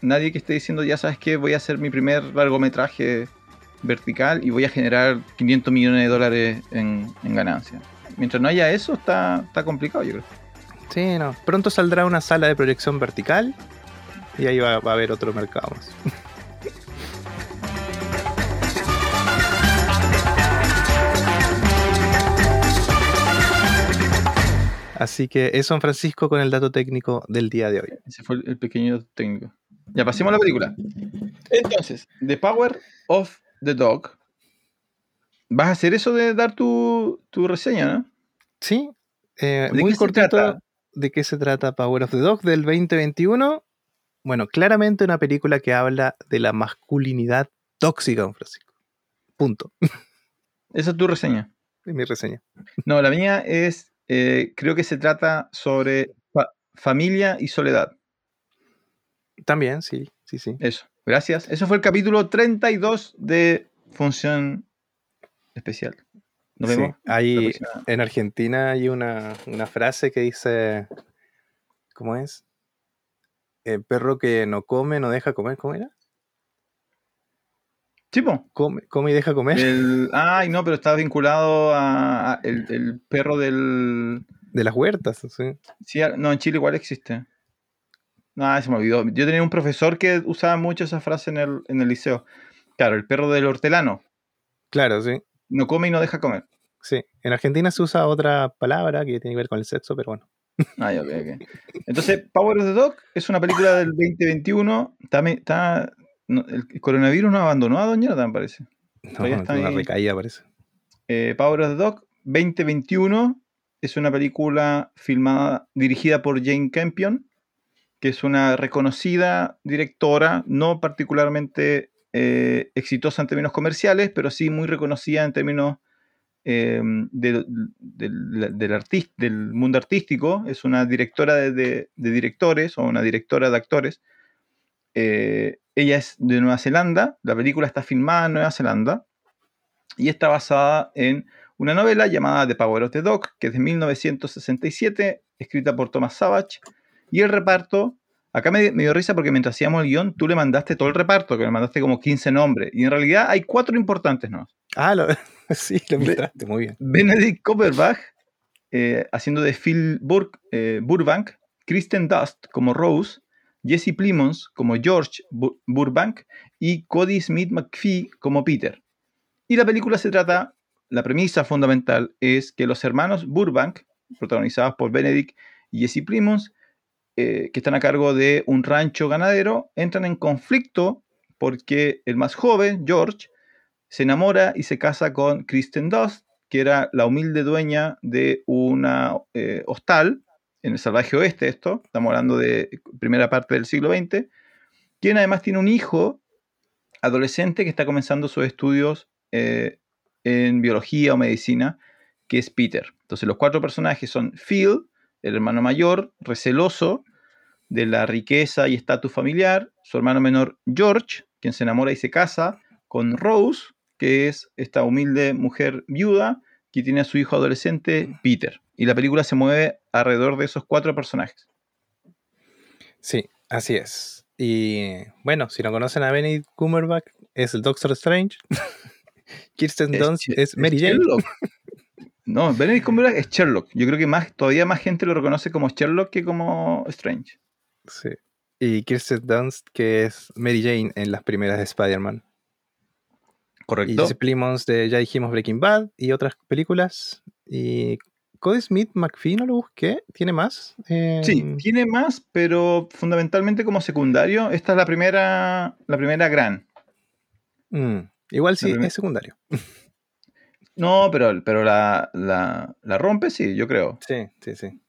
nadie que esté diciendo, ya sabes que voy a hacer mi primer largometraje vertical y voy a generar 500 millones de dólares en, en ganancia. Mientras no haya eso, está, está complicado, yo creo. Sí, no. Pronto saldrá una sala de proyección vertical y ahí va, va a haber otro mercado más. Así que eso, San Francisco, con el dato técnico del día de hoy. Ese fue el, pequeño técnico. Ya pasemos a la película. Entonces, The Power of the Dog. ¿Vas a hacer eso de dar tu, tu reseña, no? Sí, eh, ¿De muy qué se cortito. trata? ¿De qué se trata Power of the Dog del 2021? Bueno, claramente una película que habla de la masculinidad tóxica, don Francisco. Punto. Esa es tu reseña. Es mi reseña. No, la mía es, eh, creo que se trata sobre fa- familia y soledad. También, sí, sí, sí. Eso, gracias. Eso fue el capítulo 32 de Función Especial. Nos Sí, vemos. la Hay, en Argentina hay una, una frase que dice, ¿cómo es? El perro que no come no deja comer, ¿cómo era? Chipo. Come, come y deja comer. El, ay, no, pero está vinculado a, a el, el perro del... De las huertas, sí. Sí, no, en Chile igual existe. No, se me olvidó. Yo tenía un profesor que usaba mucho esa frase en el, en el liceo. Claro, el perro del hortelano. Claro, sí. No come y no deja comer. Sí. En Argentina se usa otra palabra que tiene que ver con el sexo, pero bueno. Ah, ya, ok, ok. Entonces, Power of the Dog es una película del 2021. Está, está- no, el coronavirus no abandonó a Don Jonathan, parece. No, está una ahí. recaída parece. Eh, Power of the Dog 2021 es una película filmada, dirigida por Jane Campion, que es una reconocida directora, no particularmente eh, exitosa en términos comerciales, pero sí muy reconocida en términos eh, del, mundo artístico, es una directora de, directores o una directora de actores. Eh, ella es de Nueva Zelanda, la película está filmada en Nueva Zelanda y está basada en una novela llamada The Power of the Dog, que es de 1967, escrita por Thomas Savage, y el reparto, acá me, dio risa porque mientras hacíamos el guion, tú le mandaste todo el reparto, que le mandaste como 15 nombres, y en realidad hay cuatro importantes, ¿no? Ah, sí, lo mostraste, muy bien. Benedict Cumberbatch, eh, haciendo de Phil eh, Burbank, Kristen Dust como Rose, Jesse Plimons como George Burbank y Cody Smith McPhee como Peter. Y la película se trata la premisa fundamental es que los hermanos Burbank, protagonizados por Benedict y Jesse Primons, eh, que están a cargo de un rancho ganadero, entran en conflicto porque el más joven, George, se enamora y se casa con Kristen Dust, que era la humilde dueña de una eh, hostal en el salvaje oeste, esto, estamos hablando de primera parte del siglo XX, quien además tiene un hijo adolescente que está comenzando sus estudios eh, en biología o medicina, que es Peter. Entonces los cuatro personajes son Phil, el hermano mayor, receloso de la riqueza y estatus familiar, su hermano menor George, quien se enamora y se casa con Rose, que es esta humilde mujer viuda que tiene a su hijo adolescente Peter. Y la película se mueve alrededor de esos cuatro personajes. Sí, así es. Y bueno, si no conocen a Benedict Cumberbatch, es el Doctor Strange. Kirsten Dunst es, Mary Jane. No, Benedict Cumberbatch es Sherlock. Yo creo que más, todavía más gente lo reconoce como Sherlock que como Strange. Sí. Y Kirsten Dunst, que es Mary Jane en las primeras de Spider-Man. Correcto. Y Jesse Plimons de ya dijimos Breaking Bad y otras películas. Y Cody Smith McPhee no lo busqué. ¿Tiene más? Sí, tiene más, pero fundamentalmente como secundario. Esta es la primera, la primera gran. Mm. Igual sí es secundario. No, pero, pero la, rompe, sí, yo creo. Sí, sí, sí.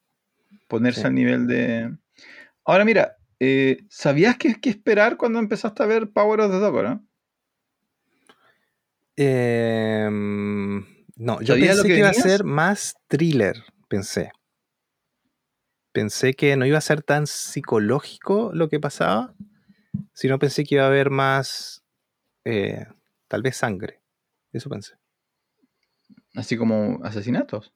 Ponerse al nivel de. Ahora mira, eh, ¿sabías qué, que esperar cuando empezaste a ver Power of the Dog, no? Em, no, yo pensé que, iba a ser más thriller, pensé. Pensé que no iba a ser tan psicológico lo que pasaba, sino pensé que iba a haber más eh, Tal vez sangre. Eso pensé. Así como asesinatos.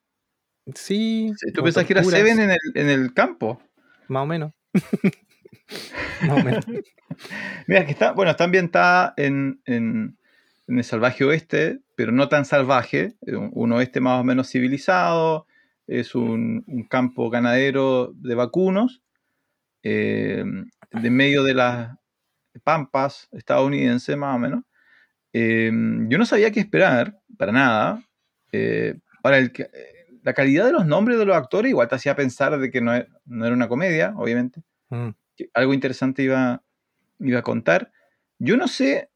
Sí. ¿Tú pensás que era Seven en el, campo? Más o menos. Más o menos. Mira, que está, bueno, está ambientada en, el salvaje oeste, pero no tan salvaje, un oeste más o menos civilizado, es un, campo ganadero de vacunos, eh, de medio de las pampas estadounidenses más o menos, Em, yo no sabía qué esperar, para nada. Eh, para el que, eh, la calidad de los nombres de los actores igual te hacía pensar de que no, e, era una comedia, obviamente. Mm. Que algo interesante iba, iba a contar. Yo no sé,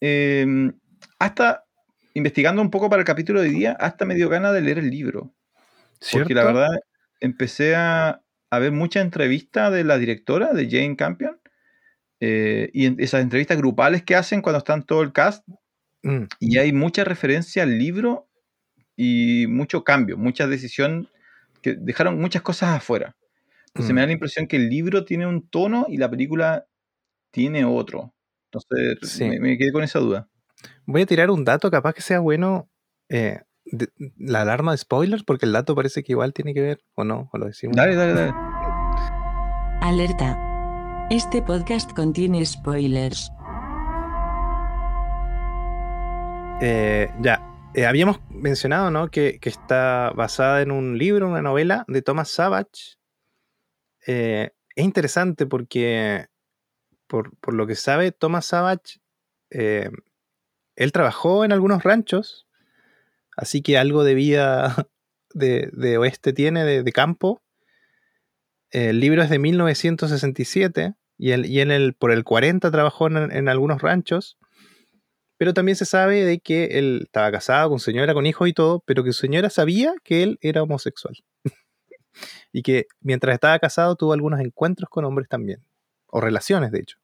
em, hasta investigando un poco para el capítulo de hoy día, hasta me dio ganas de leer el libro. Porque la verdad, empecé a, a ver mucha entrevista de la directora, de Jane Campion, eh, y esas entrevistas grupales que hacen cuando están todo el cast, mm. y hay mucha referencia al libro y mucho cambio, mucha decisión, que dejaron muchas cosas afuera. Entonces me da mm. la impresión que el libro tiene un tono y la película tiene otro. Entonces me, quedé con esa duda. Voy a tirar un dato, capaz que sea bueno. Eh, la alarma de spoilers, porque el dato parece que igual tiene que ver, o no, o lo decimos. Dale, dale, dale. Alerta. Este podcast contiene spoilers. Eh, ya, eh, habíamos mencionado ¿no? que, está basada en un libro, una novela de Thomas Savage. Eh, es interesante porque, por, lo que sabe, Thomas Savage, él trabajó en algunos ranchos, así que algo de vida de, oeste tiene, de, campo. El libro es de 1967 y, en el, por el 40 trabajó en, algunos ranchos, pero también se sabe de que él estaba casado con señora, con hijos y todo, pero que su señora sabía que él era homosexual. y que mientras estaba casado tuvo algunos encuentros con hombres también, o relaciones de hecho.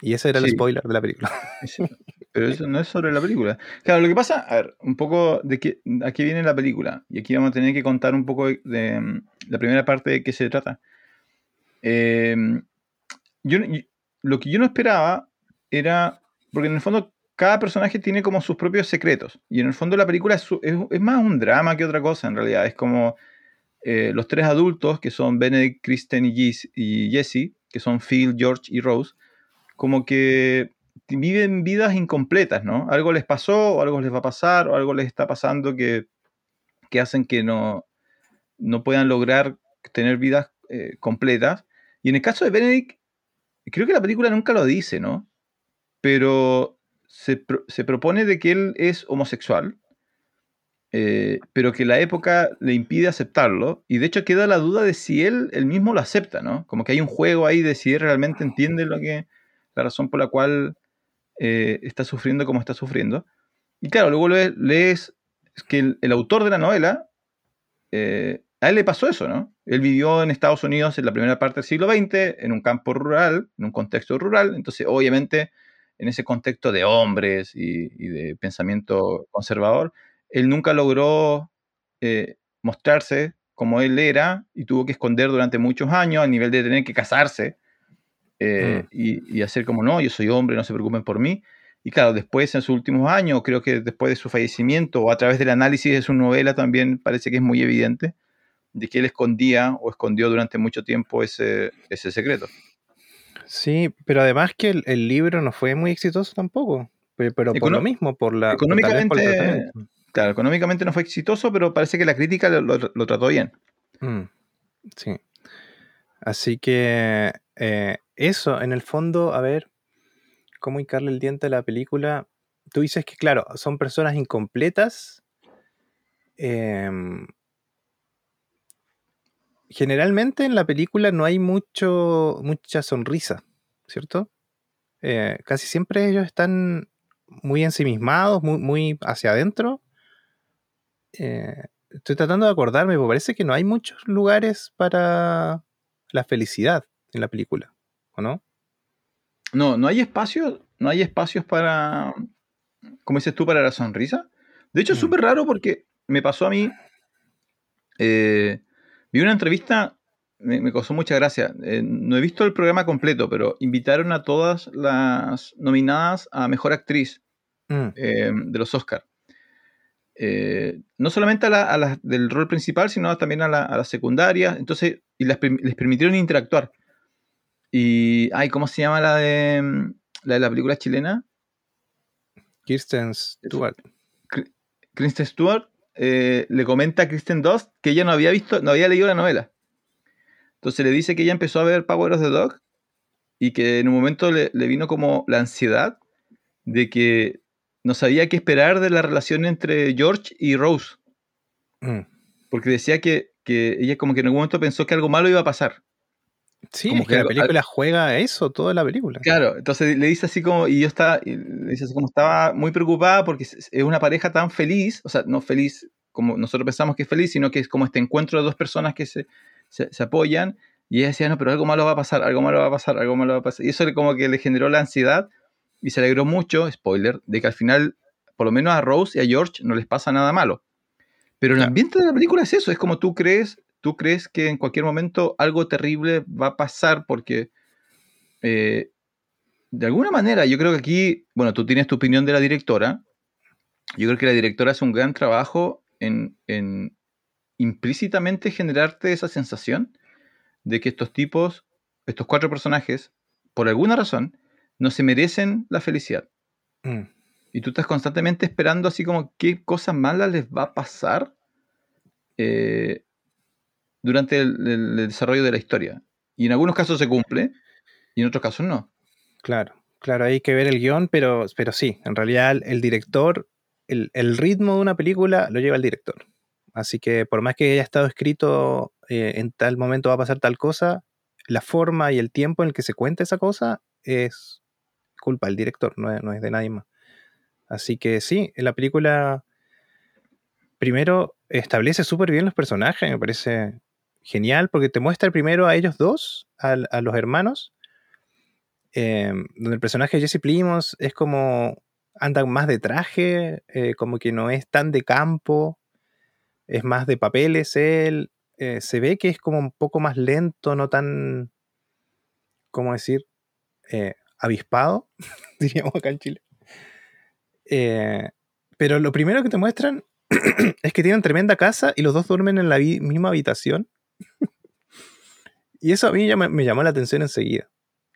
Y ese era el spoiler de la película. pero eso no es sobre la película. Claro, lo que pasa, a ver, un poco de qué, a qué viene la película. Y aquí vamos a tener que contar un poco de, mm, la primera parte de qué se trata. Eh, yo, y- lo que yo no esperaba era, porque en el fondo cada personaje tiene como sus propios secretos. Y en el fondo la película es, más un drama que otra cosa, en realidad. Es como eh, los tres adultos, que son Benedict, Kristen y, Gis- y Jesse, que son Phil, George y Rose, como que viven vidas incompletas, ¿no? Algo les pasó, o algo les va a pasar, o algo les está pasando que, que hacen que no, no puedan lograr tener vidas eh, completas. Y en el caso de Benedict, creo que la película nunca lo dice, ¿no? Pero se, se propone de que él es homosexual, eh, pero que la época le impide aceptarlo. Y de hecho queda la duda de si él, él mismo lo acepta, ¿no? Como que hay un juego ahí de si él realmente entiende lo que, la razón por la cual eh, está sufriendo como está sufriendo. Y claro, luego le- lees que el, el autor de la novela, eh, a él le pasó eso, ¿no? Él vivió en Estados Unidos en la primera parte del siglo XX, en un campo rural, en un contexto rural, entonces obviamente en ese contexto de hombres y, y de pensamiento conservador, él nunca logró eh, mostrarse como él era y tuvo que esconder durante muchos años al nivel de tener que casarse eh, y, y hacer como no, yo soy hombre, no se preocupen por mí. Y claro, después en sus últimos años, creo que después de su fallecimiento o a través del análisis de su novela también parece que es muy evidente de que él escondía o escondió durante mucho tiempo ese, ese secreto. Sí, pero además que el, el libro no fue muy exitoso tampoco. Pe- Pero, por Econo- lo mismo, por la por el económicamente-. Claro, económicamente no fue exitoso, pero parece que la crítica lo, lo- lo trató bien. Mm, sí. Así que eh, eso, en el fondo, a ver, cómo hincarle el diente a la película. Tú dices que, claro, son personas incompletas. em, generalmente en la película no hay mucho, mucha sonrisa, ¿cierto? Eh, casi siempre ellos están muy ensimismados, muy, muy hacia adentro. Eh, estoy tratando de acordarme, porque parece que no hay muchos lugares para la felicidad en la película, ¿o no? No, no hay espacios, no hay espacios para, como dices tú, para la sonrisa. De hecho, es Mm. súper raro porque me pasó a mí, eh, vi una entrevista, me, me causó mucha gracia. Eh, no he visto el programa completo, pero invitaron a todas las nominadas a Mejor Actriz Mm, eh, de los Oscars. no solamente a, la- a las del rol principal, sino también a, la- a las secundarias. Entonces, y las les permitieron interactuar. Y, ay, ¿cómo se llama la de mm, la, de la película chilena? Kirsten Stewart. Kristen Stewart eh, le comenta a Kristen Dunst que ella no había visto, no había leído la novela. Entonces le dice que ella empezó a ver Power of the Dog y que en un momento le, le vino como la ansiedad de que no sabía qué esperar de la relación entre George y Rose. Mm. Porque decía que, que ella como que en algún momento pensó que algo malo iba a pasar. Sí, Como es que que la película juega a eso, toda la película. Claro, entonces le dice así como, y yo estaba, le dice así como estaba muy preocupada porque es una pareja tan feliz, o sea, no feliz como nosotros pensamos que es feliz, sino que es como este encuentro de dos personas que se, se, se apoyan, y ella decía, no, pero algo malo va a pasar, algo malo va a pasar, algo malo va a pasar. Y eso como que le generó la ansiedad y se alegró mucho, spoiler, de que al final, por lo menos a Rose y a George no les pasa nada malo. Pero el ambiente de la película es eso, es como tú crees, tú crees que en cualquier momento algo terrible va a pasar porque eh, de alguna manera yo creo que aquí, bueno, tú tienes tu opinión de la directora, yo creo que la directora hace un gran trabajo en, en implícitamente generarte esa sensación de que estos tipos, estos cuatro personajes, por alguna razón, no se merecen la felicidad. Mm. Y tú estás constantemente esperando así como qué cosas malas les va a pasar eh, durante el, el- el desarrollo de la historia. Y en algunos casos se cumple y en otros casos no. Claro, claro, hay que ver el guion, pero, pero sí, en realidad el, director, el, el ritmo de una película lo lleva el director. Así que por más que haya estado escrito eh, en tal momento va a pasar tal cosa, la forma y el tiempo en el que se cuenta esa cosa es culpa del director, no es, no es de nadie más. Así que sí, la película primero establece súper bien los personajes, me parece genial, porque te muestra primero a ellos dos, a, los hermanos, eh, donde el personaje de Jesse Plimos es como andan más de traje, eh, como que no es tan de campo, es más de papeles él. eh, se ve que es como un poco más lento, no tan, ¿cómo decir? Avispado, diríamos acá en Chile. Pero lo primero que te muestran es que tienen tremenda casa y los dos duermen en la misma habitación. Y eso a mí ya me, me llamó la atención enseguida.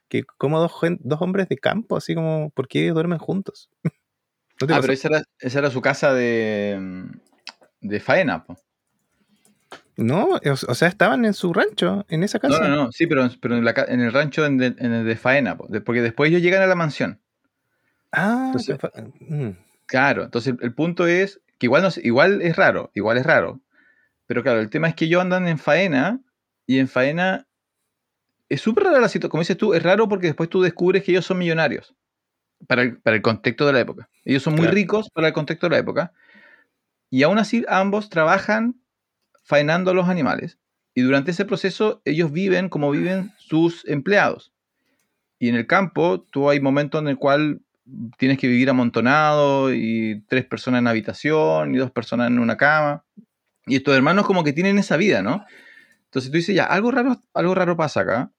Que como dos, hombres de campo, así como, ¿por qué duermen juntos? ¿No Ah, pero esa era, esa era su casa de, de faena. po. No, o, sea, estaban en su rancho, en esa No, casa. no, no, sí, pero, pero en, la en el rancho en, de, en el de faena, po, porque después ellos llegan a la mansión. Ah, Entonces- que fa- mm, Claro, entonces el, el punto es que igual, no, igual es raro, igual es raro. Pero claro, el tema es que ellos andan en faena y en faena es súper rara la situación. Como dices tú, es raro porque después tú descubres que ellos son millonarios para el, para el contexto de la época. Ellos son muy Claro. ricos para el contexto de la época. Y aún así ambos trabajan faenando a los animales. Y durante ese proceso ellos viven como viven sus empleados. Y en el campo tú hay momentos en el cual tienes que vivir amontonado y tres personas en habitación y dos personas en una cama. Y estos hermanos como que tienen esa vida, ¿no? Entonces tú dices, ya, algo raro, algo raro pasa acá.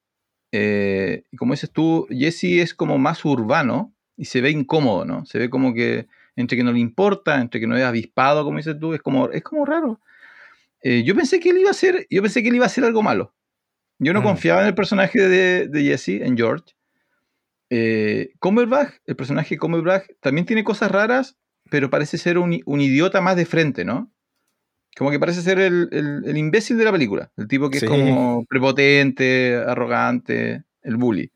Eh, y como dices tú, Jesse es como más urbano y se ve incómodo, ¿no? Se ve como que entre que no le importa, entre que no es avispado, como dices tú, es como, es como raro. Eh, yo pensé que él iba a hacer, yo pensé que él iba a hacer algo malo. Yo no Mm. confiaba en el personaje de, de Jesse, en George. Eh, Cumberbatch, el personaje de Cumberbatch, también tiene cosas raras, pero parece ser un, un idiota más de frente, ¿no? Como que parece ser el, el- el imbécil de la película, el tipo que Sí. es como prepotente, arrogante, el bully.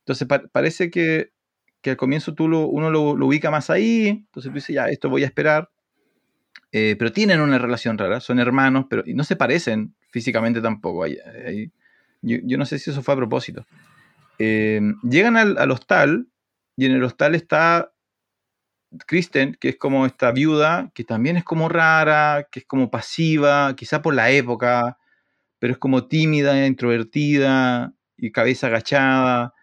Entonces pa- parece que, que al comienzo tú lo- uno lo, lo ubica más ahí, entonces tú dices, ya, esto voy a esperar. Eh, pero tienen una relación rara, son hermanos, pero y no se parecen físicamente tampoco. Ahí- ahí- yo, yo no sé si eso fue a propósito. Eh, llegan al, al hostal y en el hostal está Kristen, que es como esta viuda, que también es como rara, que es como pasiva, quizá por la época, pero es como tímida, introvertida y cabeza agachada.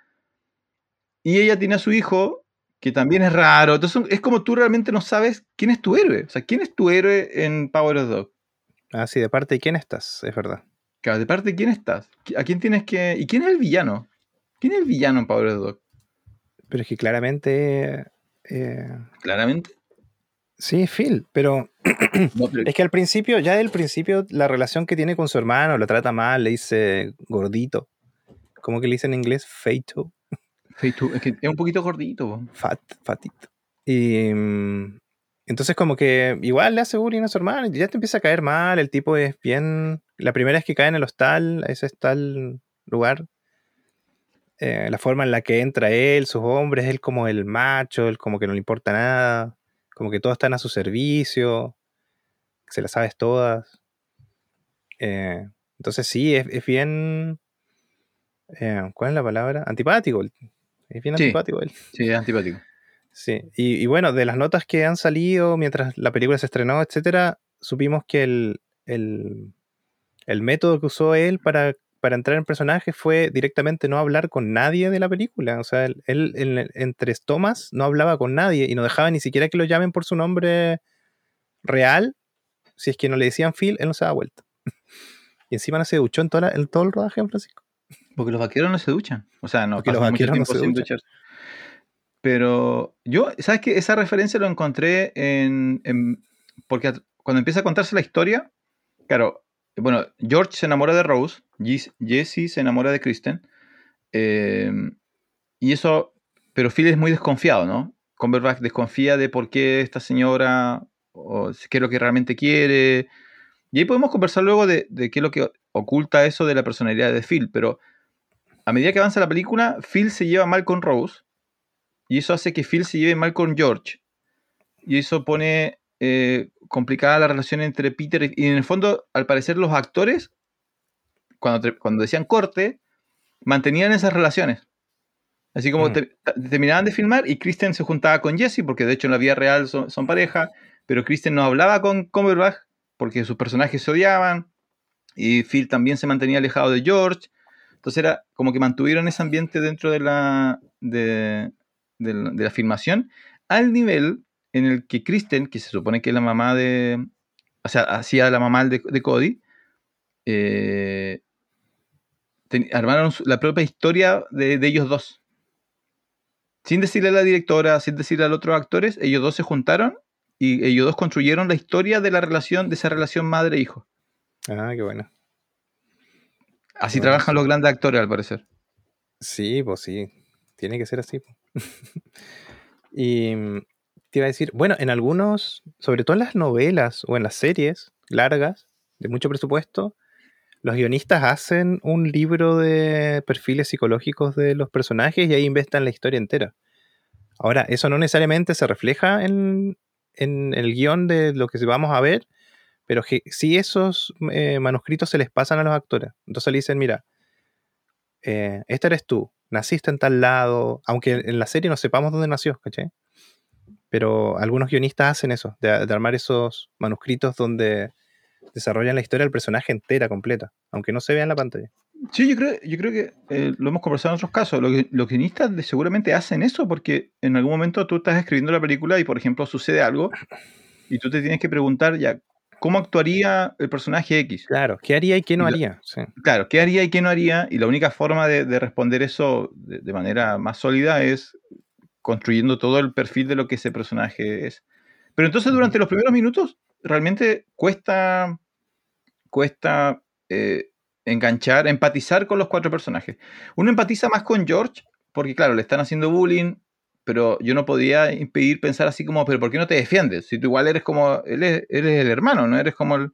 Y ella tiene a su hijo, que también es raro. Entonces es como tú realmente no sabes quién es tu héroe. O sea, quién es tu héroe en Power of Dog. Ah, sí, de parte de quién estás, es verdad. Claro, de parte de quién estás. ¿A quién tienes que.? ¿Y quién es el villano? ¿Quién es el villano en Power of Dog? Pero es que claramente. Eh, Claramente. sí, Phil, pero No, pero- es que al principio, ya del principio, la relación que tiene con su hermano lo trata mal, le dice gordito. ¿Cómo que le dice en inglés? Feito. Fate- es que es un poquito gordito. Fat, fatito. Y mm, entonces como que igual le hace bullying a su hermano, y ya te empieza a caer mal, el tipo es bien... La primera vez que cae en el hostal, a ese tal lugar, eh, la forma en la que entra él, sus hombres, él como el macho, él como que no le importa nada, como que todos están a su servicio, se las sabes todas. Eh, entonces sí, es, es bien... eh, ¿Cuál es la palabra? Antipático. Es bien Sí. antipático él. Sí, es antipático. Sí, y, y bueno, de las notas que han salido mientras la película se estrenó, etcétera, supimos que el, el, el método que usó él para, para entrar en personaje fue directamente no hablar con nadie de la película. O sea, él, él en- entre tomas no hablaba con nadie y no dejaba ni siquiera que lo llamen por su nombre real. Si es que no le decían Phil, él no se daba vuelta. y encima no se duchó en, toda la- en todo el rodaje, Francisco. Porque los vaqueros no se duchan. O sea, no Porque los mucho vaqueros no se sin duchan. ducharse. Pero yo, ¿sabes qué? Esa referencia lo encontré en. en- porque cuando empieza a contarse la historia, claro, bueno, George se enamora de Rose, Jess- Jesse se enamora de Kristen. eh, y eso. Pero Phil es muy desconfiado, ¿no? Cumberbatch desconfía de por qué esta señora. o qué es lo que realmente quiere. Y ahí podemos conversar luego de, de qué es lo que oculta eso de la personalidad de Phil, pero a medida que avanza la película, Phil se lleva mal con Rose y eso hace que Phil se lleve mal con George. Y eso pone eh, complicada la relación entre Peter y, y en el fondo, al parecer, los actores, cuando, cuando decían corte, mantenían esas relaciones. Así como Mm. te- te- terminaban de filmar y Kristen se juntaba con Jesse, porque de hecho en la vida real son, son pareja, pero Kristen no hablaba con Cumberbatch porque sus personajes se odiaban y Phil también se mantenía alejado de George. Entonces era como que mantuvieron ese ambiente dentro de la, de, de la filmación al nivel en el que Kristen, que se supone que es la mamá de. O sea, hacía la mamá de, de Cody, eh, ten- armaron la propia historia de, de ellos dos. Sin decirle a la directora, sin decirle a los otros actores, ellos dos se juntaron y ellos dos construyeron la historia de la relación, de esa relación madre-hijo. Ah, qué bueno. Así trabajan los grandes actores, al parecer. Sí, pues sí. Tiene que ser así. y te iba a decir, bueno, en algunos, sobre todo en las novelas o en las series largas, de mucho presupuesto, los guionistas hacen un libro de perfiles psicológicos de los personajes y ahí inventan la historia entera. Ahora, eso no necesariamente se refleja en, el guion de lo que vamos a ver, pero que sí esos eh, manuscritos se les pasan a los actores. Entonces le dicen, mira, eh, este eres tú, naciste en tal lado, aunque en la serie no sepamos dónde nació, ¿cachai? Pero algunos guionistas hacen eso, de, de armar esos manuscritos donde desarrollan la historia del personaje entera, completa, aunque no se vea en la pantalla. Sí, yo creo, yo creo que eh, lo hemos conversado en otros casos. Los, gui- los guionistas de- seguramente hacen eso porque en algún momento tú estás escribiendo la película y, por ejemplo, sucede algo y tú te tienes que preguntar ya, ¿cómo actuaría el personaje X? Claro, ¿qué haría y qué no haría? Sí. Claro, ¿qué haría y qué no haría? Y la única forma de, de responder eso de, de manera más sólida es construyendo todo el perfil de lo que ese personaje es. Pero entonces durante los primeros minutos realmente cuesta, cuesta eh, enganchar, empatizar con los cuatro personajes. Uno empatiza más con George porque, claro, le están haciendo bullying, pero yo no podía impedir pensar así como, pero ¿por qué no te defiendes? Si tú igual eres como, él es- eres el hermano, no eres como el,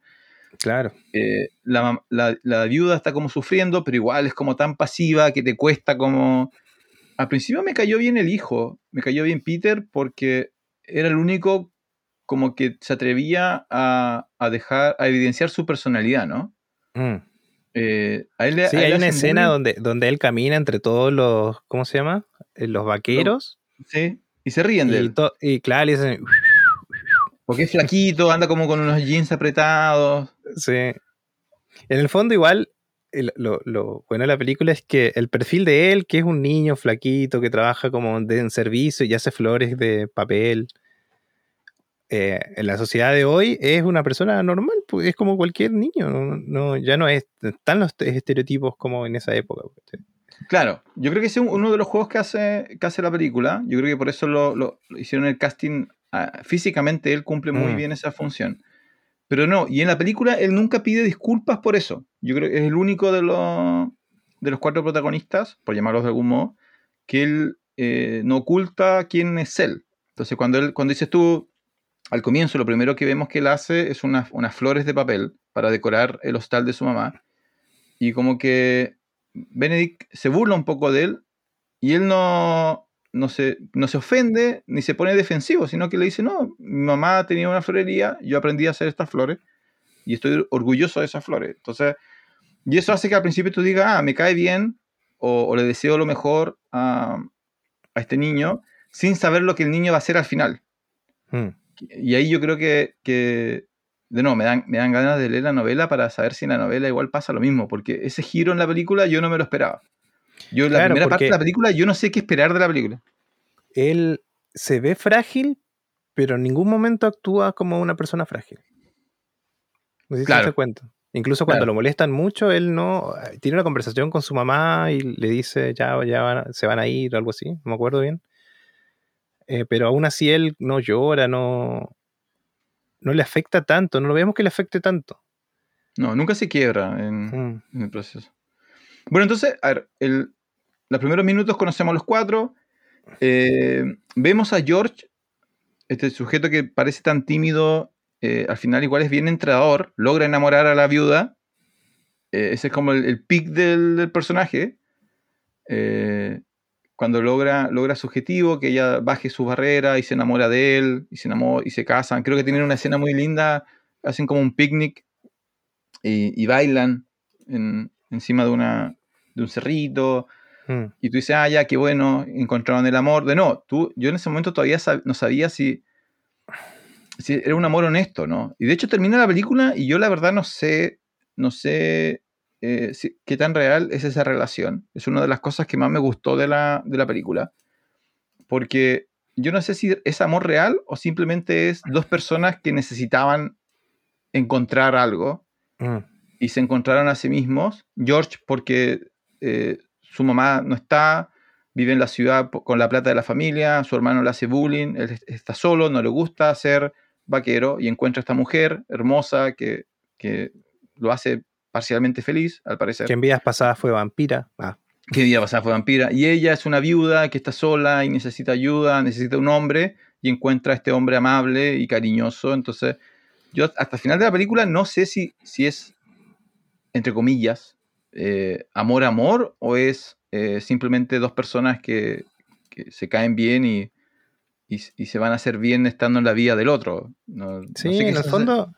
Claro. eh, la, la- la viuda está como sufriendo, pero igual es como tan pasiva que te cuesta como... Al principio me cayó bien el hijo, me cayó bien Peter porque era el único como que se atrevía a, a dejar, a evidenciar su personalidad, ¿no? Mm. Eh, a él le- Sí, a él hay una escena bullying, donde, donde él camina entre todos los, ¿cómo se llama? Eh, Los vaqueros. sí, y se ríen de Y, él. y claro, le dicen, Porque es flaquito, anda como con unos jeans apretados. Sí. En el fondo, igual, el- lo, lo bueno de la película es que el perfil de él, que es un niño flaquito que trabaja como de, en servicio y hace flores de papel, eh, en la sociedad de hoy es una persona normal, pues, es como cualquier niño. No, no- ya no es, están los estereotipos como en esa época. pues, Claro, yo creo que es uno de los juegos que hace, que hace la película. Yo creo que por eso lo, lo- lo hicieron el casting. ah, físicamente él cumple muy Mm. bien esa función. Pero no, y en la película él nunca pide disculpas por eso. Yo creo que es el único de los, de los cuatro protagonistas, por llamarlos de algún modo, que él eh, no oculta quién es él. Entonces, cuando, él, cuando dices tú, al comienzo, lo primero que vemos que él hace es unas, unas flores de papel para decorar el hostal de su mamá. Y como que Benedict se burla un poco de él y él no, no, se, no se ofende ni se pone defensivo, sino que le dice, no, mi mamá tenía una florería, yo aprendí a hacer estas flores y estoy orgulloso de esas flores. Entonces, y eso hace que al principio tú digas, ah, me cae bien o, o le deseo lo mejor a, a este niño sin saber lo que el niño va a hacer al final. Mm. Y ahí yo creo que, que de nuevo, me dan, me dan ganas de leer la novela para saber si en la novela igual pasa lo mismo, porque ese giro en la película yo no me lo esperaba. Yo la Claro, primera parte de la película yo no sé qué esperar de la película. Él se ve frágil, pero en ningún momento actúa como una persona frágil. No sé si Claro. se cuenta. Incluso cuando Claro. lo molestan mucho, él no tiene una conversación con su mamá y le dice ya, ya van se van a ir o algo así, no me acuerdo bien. Eh, pero aún así él no llora, no, no le afecta tanto, no lo vemos que le afecte tanto. No, nunca se quiebra en, Mm, en el proceso. Bueno, entonces, a ver, los primeros minutos conocemos a los cuatro. eh, vemos a George, este sujeto que parece tan tímido, eh, al final igual es bien entrenador, logra enamorar a la viuda. eh, ese es como el, el pic del, personaje. cuando logra, logra su objetivo, que ella baje su barrera y se enamora de él, y se, enamora, y se casan. Creo que tienen una escena muy linda, hacen como un picnic y, y bailan en- encima de, una, de un cerrito. mm. Y tú dices, ah, ya, qué bueno, encontraron el amor. De no, tú, yo en ese momento todavía sab- no sabía si, si era un amor honesto, ¿no? Y de hecho termina la película y yo la verdad no sé, no sé eh, si- qué tan real es esa relación. Es una de las cosas que más me gustó de la, de la película. Porque yo no sé si es amor real o simplemente es dos personas que necesitaban encontrar algo Mm, y se encontraron a sí mismos. George porque eh, su mamá no está, vive en la ciudad con la plata de la familia, su hermano le hace bullying, él est- está solo, no le gusta ser vaquero y encuentra a esta mujer hermosa que, que lo hace parcialmente feliz, al parecer. Que en vidas pasadas fue vampira. Ah, ¿Qué día pasada fue vampira? Y ella es una viuda que está sola y necesita ayuda, necesita un hombre y encuentra a este hombre amable y cariñoso. Entonces, yo hasta el final de la película no sé si, si es, entre comillas, eh, amor amor o es eh, simplemente dos personas que, que se caen bien y, y, y se van a hacer bien estando en la vida del otro. No- no Sí, sé en el fondo,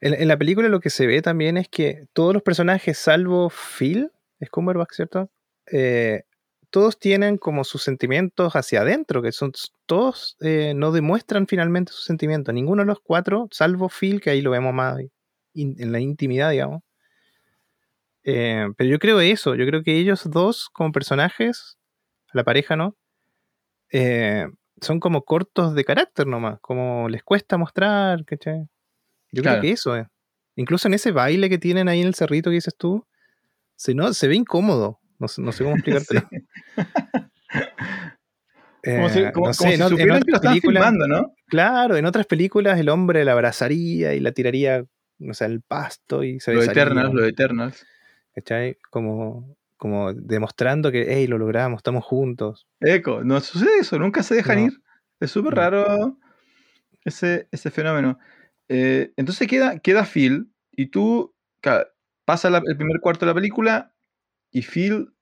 en, en la película lo que se ve también es que todos los personajes, salvo Phil, es Cumberbatch, ¿cierto? Eh, todos tienen como sus sentimientos hacia adentro, que son todos eh, no demuestran finalmente sus sentimientos. Ninguno de los cuatro, salvo Phil, que ahí lo vemos más in- en la intimidad, digamos. Eh, pero yo creo eso, yo creo que ellos dos como personajes, la pareja, ¿no? Eh, son como cortos de carácter nomás, como les cuesta mostrar, ¿cachai? Yo Claro. creo que eso es. Incluso en ese baile que tienen ahí en el cerrito que dices tú, se, no, se ve incómodo. No, sé- no sé cómo explicártelo. Como si, Eh, como- no como sé, si en, o- en otras están películas, filmando, ¿no? claro, en otras películas el hombre la abrazaría y la tiraría, no sé, al pasto y se Los Eternals, los Eternals. ¿Cachai? Como, como demostrando que, hey, lo logramos, estamos juntos. Eco, no sucede eso, nunca se dejan No. ir. Es súper No. raro ese, ese fenómeno. Eh, entonces queda, queda Phil y tú pasa la- el primer cuarto de la película y Phil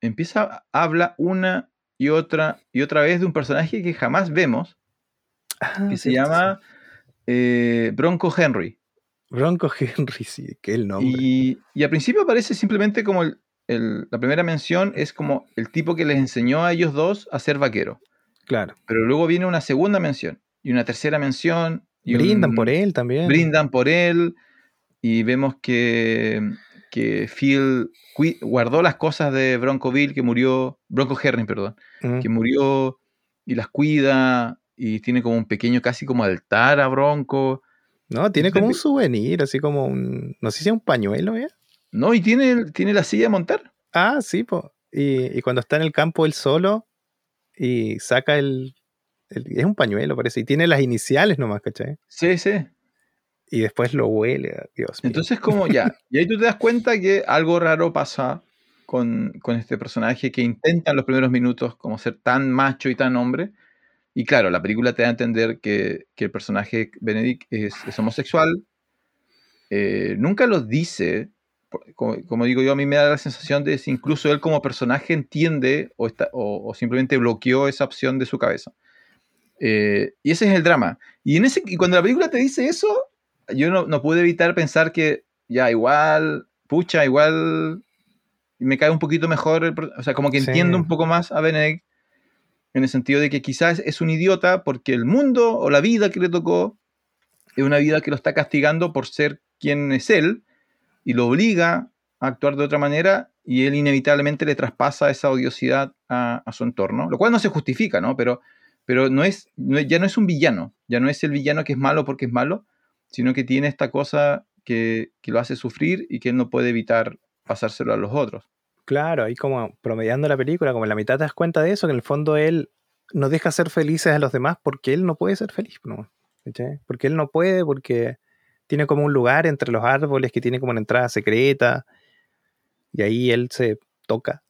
empieza, habla una y otra y otra vez de un personaje que jamás vemos, Ah, que se llama eh, Bronco Henry. Bronco Henry, sí, que el nombre. Y, y al principio aparece simplemente como el- el- la primera mención es como el tipo que les enseñó a ellos dos a ser vaquero. Claro. Pero luego viene una segunda mención y una tercera mención. Y Brindan un- por él también. Brindan por él. Y vemos que, que Phil guardó las cosas de Bronco Bill, que murió. Bronco Herring, perdón. Que murió y las cuida. Y tiene como un pequeño, casi como altar a Bronco. No, tiene como un souvenir, así como un. No sé si es un pañuelo, ¿eh? No, y tiene, tiene la silla a montar. Ah, sí, pues. Y, y cuando está en el campo él solo y saca el, el- Es un pañuelo, parece. Y tiene las iniciales nomás, ¿cachai? Sí, sí. Y después lo huele, Dios mío. Entonces, como ya. Y ahí tú te das cuenta que algo raro pasa con, con este personaje que intenta en los primeros minutos como ser tan macho y tan hombre. Y claro, la película te da a entender que, que el personaje Benedict es, es homosexual. Eh, nunca lo dice. Como, como digo yo, a mí me da la sensación de si incluso él como personaje entiende o, está, o, o simplemente bloqueó esa opción de su cabeza. Eh, y ese es el drama. Y, en ese, y cuando la película te dice eso, yo no, no pude evitar pensar que ya igual, pucha, igual me cae un poquito mejor, el o sea, como que Sí. entiendo un poco más a Benedict en el sentido de que quizás es un idiota porque el mundo o la vida que le tocó es una vida que lo está castigando por ser quien es él y lo obliga a actuar de otra manera y él inevitablemente le traspasa esa odiosidad a, su entorno, lo cual no se justifica, ¿no? Pero, pero no es- ya no es un villano, ya no es el villano que es malo porque es malo, sino que tiene esta cosa que, que lo hace sufrir y que él no puede evitar pasárselo a los otros. Claro, ahí como promediando la película, como en la mitad te das cuenta de eso, que en el fondo él no deja ser felices a los demás porque él no puede ser feliz, ¿no? Porque él no puede, porque tiene como un lugar entre los árboles que tiene como una entrada secreta, y ahí él se toca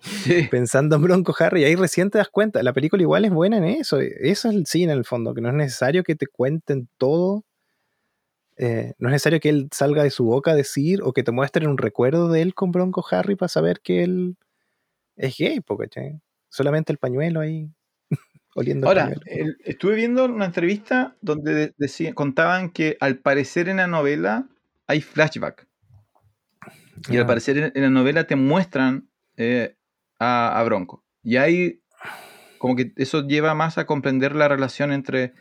Sí. pensando en Bronco Harry, y ahí recién te das cuenta, la película igual es buena en eso, eso es el cine en el fondo, que no es necesario que te cuenten todo, eh, no es necesario que él salga de su boca a decir o que te muestren un recuerdo de él con Bronco Harry para saber que él es gay, po, ¿cachai? Solamente el pañuelo ahí, oliendo el Ahora, pañuelo. el- estuve viendo una entrevista donde de- contaban que al parecer en la novela hay flashback. Y al Ah, parecer en, en la novela te muestran eh, a, a Bronco. Y ahí como que eso lleva más a comprender la relación entre,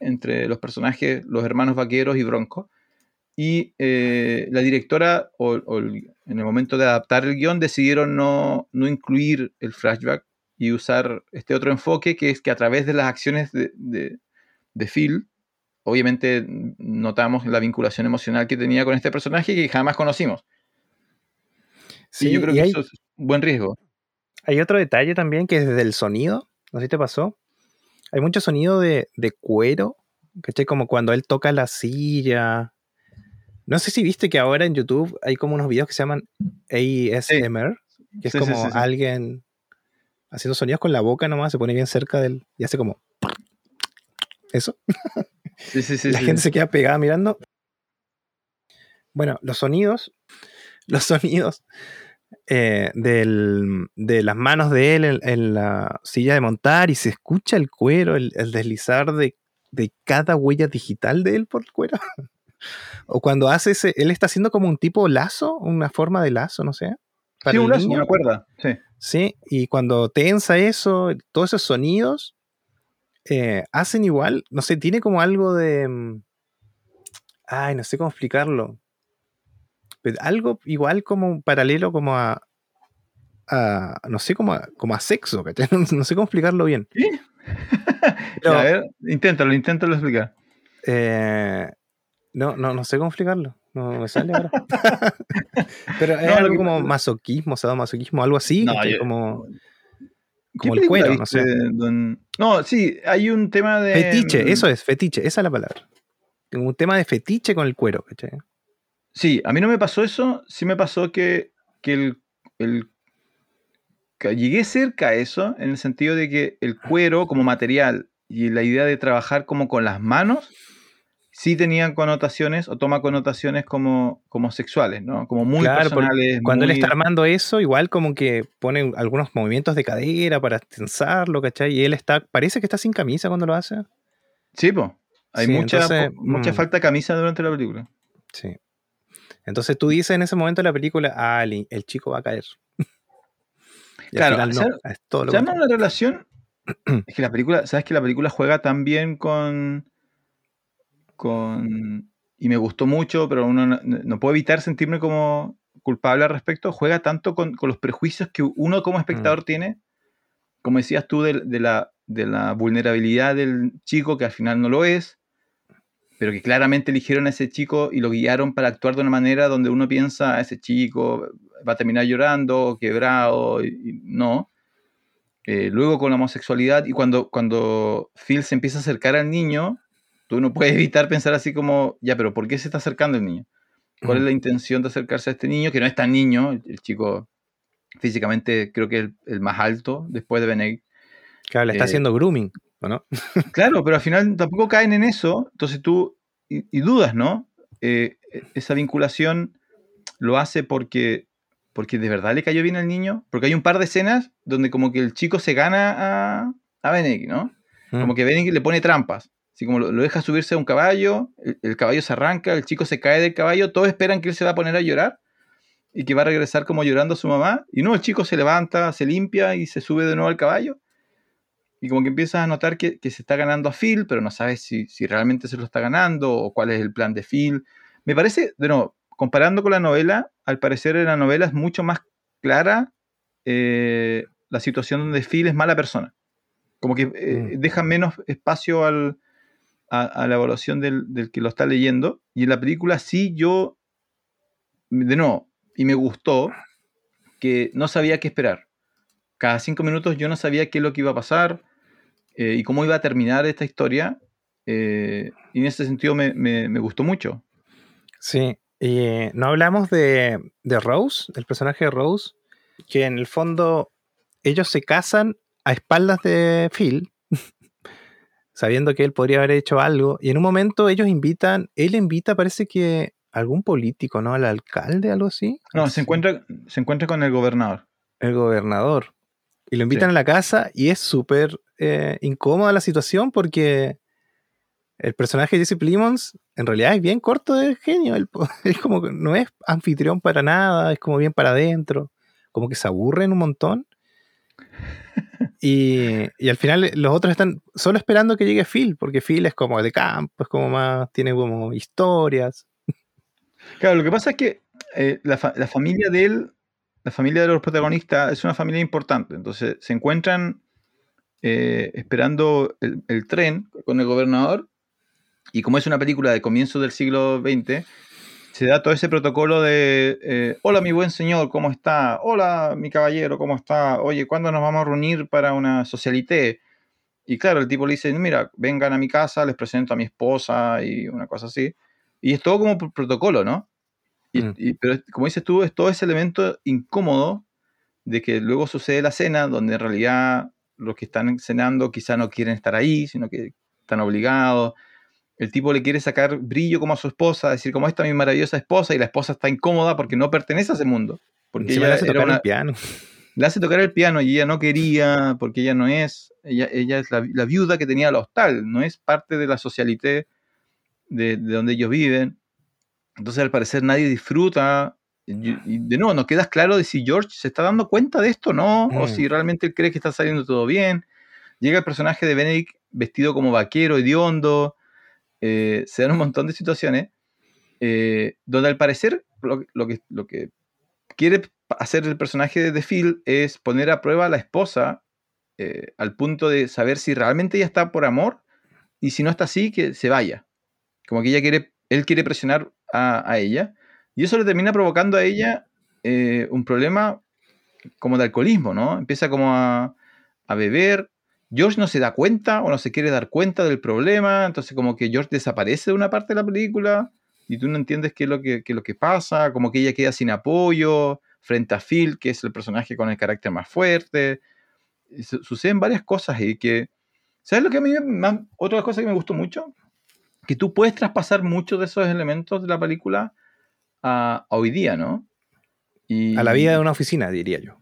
entre los personajes, los hermanos vaqueros y Bronco. Y eh, la directora, o, o el- en el momento de adaptar el guion, decidieron no, no incluir el flashback y usar este otro enfoque que es que a través de las acciones de, de, de Phil, obviamente notamos la vinculación emocional que tenía con este personaje que jamás conocimos. Sí, yo creo que eso es un buen riesgo. Hay otro detalle también que es desde el sonido, no sé si te pasó. Hay mucho sonido de, de cuero, ¿cachai? Como cuando él toca la silla. No sé si viste que ahora en YouTube hay como unos videos que se llaman ASMR, que es Sí, como sí, alguien haciendo sonidos con la boca nomás, se pone bien cerca del y hace como eso. Sí, sí, sí. la gente se queda pegada mirando. Bueno, los sonidos, los sonidos eh, del- de las manos de él en, en la silla de montar y se escucha el cuero, el, el deslizar de, de cada huella digital de él por el cuero. o cuando hace ese, él está haciendo como un tipo lazo, una forma de lazo, no sé. para Sí, un lazo, niño. me acuerda. Sí. Sí, y cuando tensa eso, todos esos sonidos eh, hacen igual, no sé, tiene como algo de... mm, Ay, no sé cómo explicarlo. Pero algo igual como un paralelo como a... a- no sé, como a, como a sexo, ¿cachai? No, sé cómo explicarlo bien. ¿Sí? Pero- Ya, a ver, inténtalo, inténtalo explicar. Eh, no, no, no sé cómo explicarlo. No me sale ahora. Pero es No, algo que como masoquismo, sadomasoquismo, algo así. No, yo- como ¿Qué como el cuero, no sé. don- No, sí, hay un tema de. Fetiche, eso es, fetiche, esa es la palabra. Tengo un tema de fetiche con el cuero, ¿cachai? Sí, a mí no me pasó eso, sí me pasó que, que el, el- que llegué cerca a eso, en el sentido de que el cuero como material y la idea de trabajar como con las manos, sí tenían connotaciones o toma connotaciones como, como sexuales, ¿no? Como muy Claro, personales. Cuando él está armando eso, igual como que pone algunos movimientos de cadera para tensarlo, ¿cachai? Y él está, parece que está sin camisa cuando lo hace. Sí, po. Hay Sí, mucha, entonces, mucha mm. falta de camisa durante la película. Sí. Entonces tú dices en ese momento de la película, ah, el, el chico va a caer. Y Claro, al final ¿sabes- no, es todo lo llama una relación. Es que la película, ¿sabes que la película juega tan bien con. con. y me gustó mucho, pero uno no, no puedo evitar sentirme como culpable al respecto. Juega tanto con, con los prejuicios que uno como espectador tiene. Como decías tú, de, de la, de la vulnerabilidad del chico, que al final no lo es, pero que claramente eligieron a ese chico y lo guiaron para actuar de una manera donde uno piensa, "Ah, ese chico va a terminar llorando, quebrado, y, y no. Eh, luego con la homosexualidad y cuando, cuando Phil se empieza a acercar al niño, tú no puedes evitar pensar así como, ya, pero ¿por qué se está acercando el niño? ¿Cuál es la intención de acercarse a este niño? Que no es tan niño, el, el chico físicamente creo que es el, el más alto después de Benedict. Claro, le está eh, haciendo grooming, ¿o no? Claro, pero al final tampoco caen en eso, entonces tú, y, y dudas, ¿no? Eh, esa vinculación lo hace porque, porque de verdad le cayó bien al niño, porque hay un par de escenas donde como que el chico se gana a, a Benedict, ¿no? Como que Benedict le pone trampas, así como lo, lo deja subirse a un caballo, el, el caballo se arranca, el chico se cae del caballo, todos esperan que él se va a poner a llorar y que va a regresar como llorando a su mamá, y no, el chico se levanta, se limpia y se sube de nuevo al caballo. Y como que empiezas a notar que, que se está ganando a Phil, pero no sabes si, si realmente se lo está ganando o cuál es el plan de Phil. Me parece, de nuevo, comparando con la novela, al parecer en la novela es mucho más clara eh, la situación donde Phil es mala persona. Como que eh, Mm. deja menos espacio al, a, a la evaluación del, del que lo está leyendo. Y en la película sí yo, de nuevo, y me gustó que no sabía qué esperar. Cada cinco minutos yo no sabía qué es lo que iba a pasar eh, y cómo iba a terminar esta historia. eh, y en ese sentido me, me- me gustó mucho. Sí, y eh, no hablamos de, de Rose, del personaje de Rose, que en el fondo ellos se casan a espaldas de Phil, sabiendo que él podría haber hecho algo, y en un momento ellos invitan, él invita, parece que algún político, ¿no? Al alcalde, algo así. No, se encuentra, se encuentra con el gobernador. El gobernador. Y lo invitan Sí. a la casa y es súper eh, incómoda la situación porque el personaje de Jesse Plimons en realidad es bien corto de genio. Él es como que no es anfitrión para nada, es como bien para adentro, como que se aburren un montón. Y, y al final los otros están solo esperando que llegue Phil, porque Phil es como de campo, es como más, tiene como historias. Claro, lo que pasa es que eh, la, fa- la familia de él la familia de los protagonistas es una familia importante. Entonces se encuentran eh, esperando el, el tren con el gobernador y como es una película de comienzo del siglo XX, se da todo ese protocolo de, eh, hola mi buen señor, ¿cómo está? Hola mi caballero, ¿cómo está? Oye, ¿cuándo nos vamos a reunir para una socialité? Y claro, el tipo le dice, mira, vengan a mi casa, les presento a mi esposa y una cosa así. Y es todo como protocolo, ¿no? Y- Mm. y- pero como dices tú, es todo ese elemento incómodo de que luego sucede la cena, donde en realidad los que están cenando quizá no quieren estar ahí, sino que están obligados. El tipo le quiere sacar brillo como a su esposa, decir como esta es mi maravillosa esposa, y la esposa está incómoda porque no pertenece a ese mundo. Porque ella le hace tocar una- el piano. le hace tocar el piano y ella no quería, porque ella no es, ella, ella es la, la viuda que tenía el hostal, no es parte de la socialité de, de donde ellos viven. Entonces, al parecer, nadie disfruta. Y, de nuevo, nos queda claro de si George se está dando cuenta de esto o no, o Mm. si realmente él cree que está saliendo todo bien. Llega el personaje de Benedict vestido como vaquero, hediondo. eh, se dan un montón de situaciones eh, donde, al parecer, lo, lo que, lo que quiere hacer el personaje de Phil es poner a prueba a la esposa eh, al punto de saber si realmente ella está por amor y si no está así, que se vaya. Como que ella quiere, él quiere presionar a, a ella y eso le termina provocando a ella eh, un problema como de alcoholismo, ¿no? Empieza como a, a beber. George no se da cuenta o no se quiere dar cuenta del problema, entonces como que George desaparece de una parte de la película y tú no entiendes qué es lo que, qué es lo que pasa, como que ella queda sin apoyo frente a Phil, que es el personaje con el carácter más fuerte. Suceden varias cosas y que... ¿Sabes lo que a mí más... Otra cosa que me gustó mucho? Que tú puedes traspasar muchos de esos elementos de la película a, a hoy día, ¿no? Y, A la vida de una oficina, diría yo.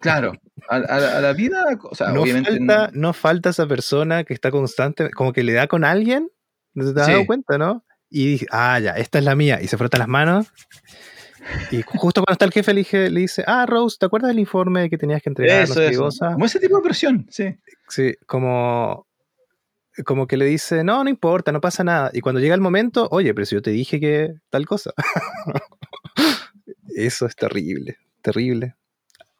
Claro, a, a- a la vida... O sea, No obviamente... falta, no falta esa persona que está constante, como que le da con alguien, ¿no te has Sí. dado cuenta, no? Y dice, ah, ya, esta es la mía, y se frota las manos. Y justo cuando está el jefe le, dije- dice, ah, Rose, ¿te acuerdas del informe que tenías que entregar? Eso, no sé qué eso. cosa?" Como ese tipo de presión, sí. Sí, como, como que le dice, no, no importa, no pasa nada. Y cuando llega el momento, oye, pero si yo te dije que tal cosa. Eso es terrible, terrible.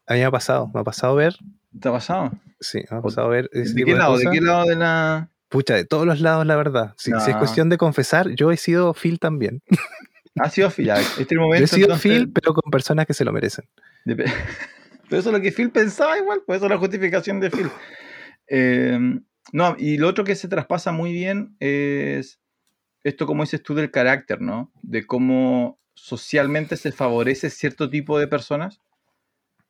A mí me ha pasado, me ha pasado ver, ¿Te ha pasado? sí, me ha pasado ver ¿De qué de lado? ¿De cosas. qué lado de la...? Pucha, de todos los lados, la verdad. Si, si es No. cuestión de confesar, yo he sido Phil también. Ha sido Phil. Este es el momento. Yo he sido entonces, Phil, pero con personas que se lo merecen. de- Pero eso es lo que Phil pensaba igual, pues eso es la justificación de Phil. Eh, no, y lo otro que se traspasa muy bien es esto, como dices tú, del carácter, ¿no? De cómo socialmente se favorece cierto tipo de personas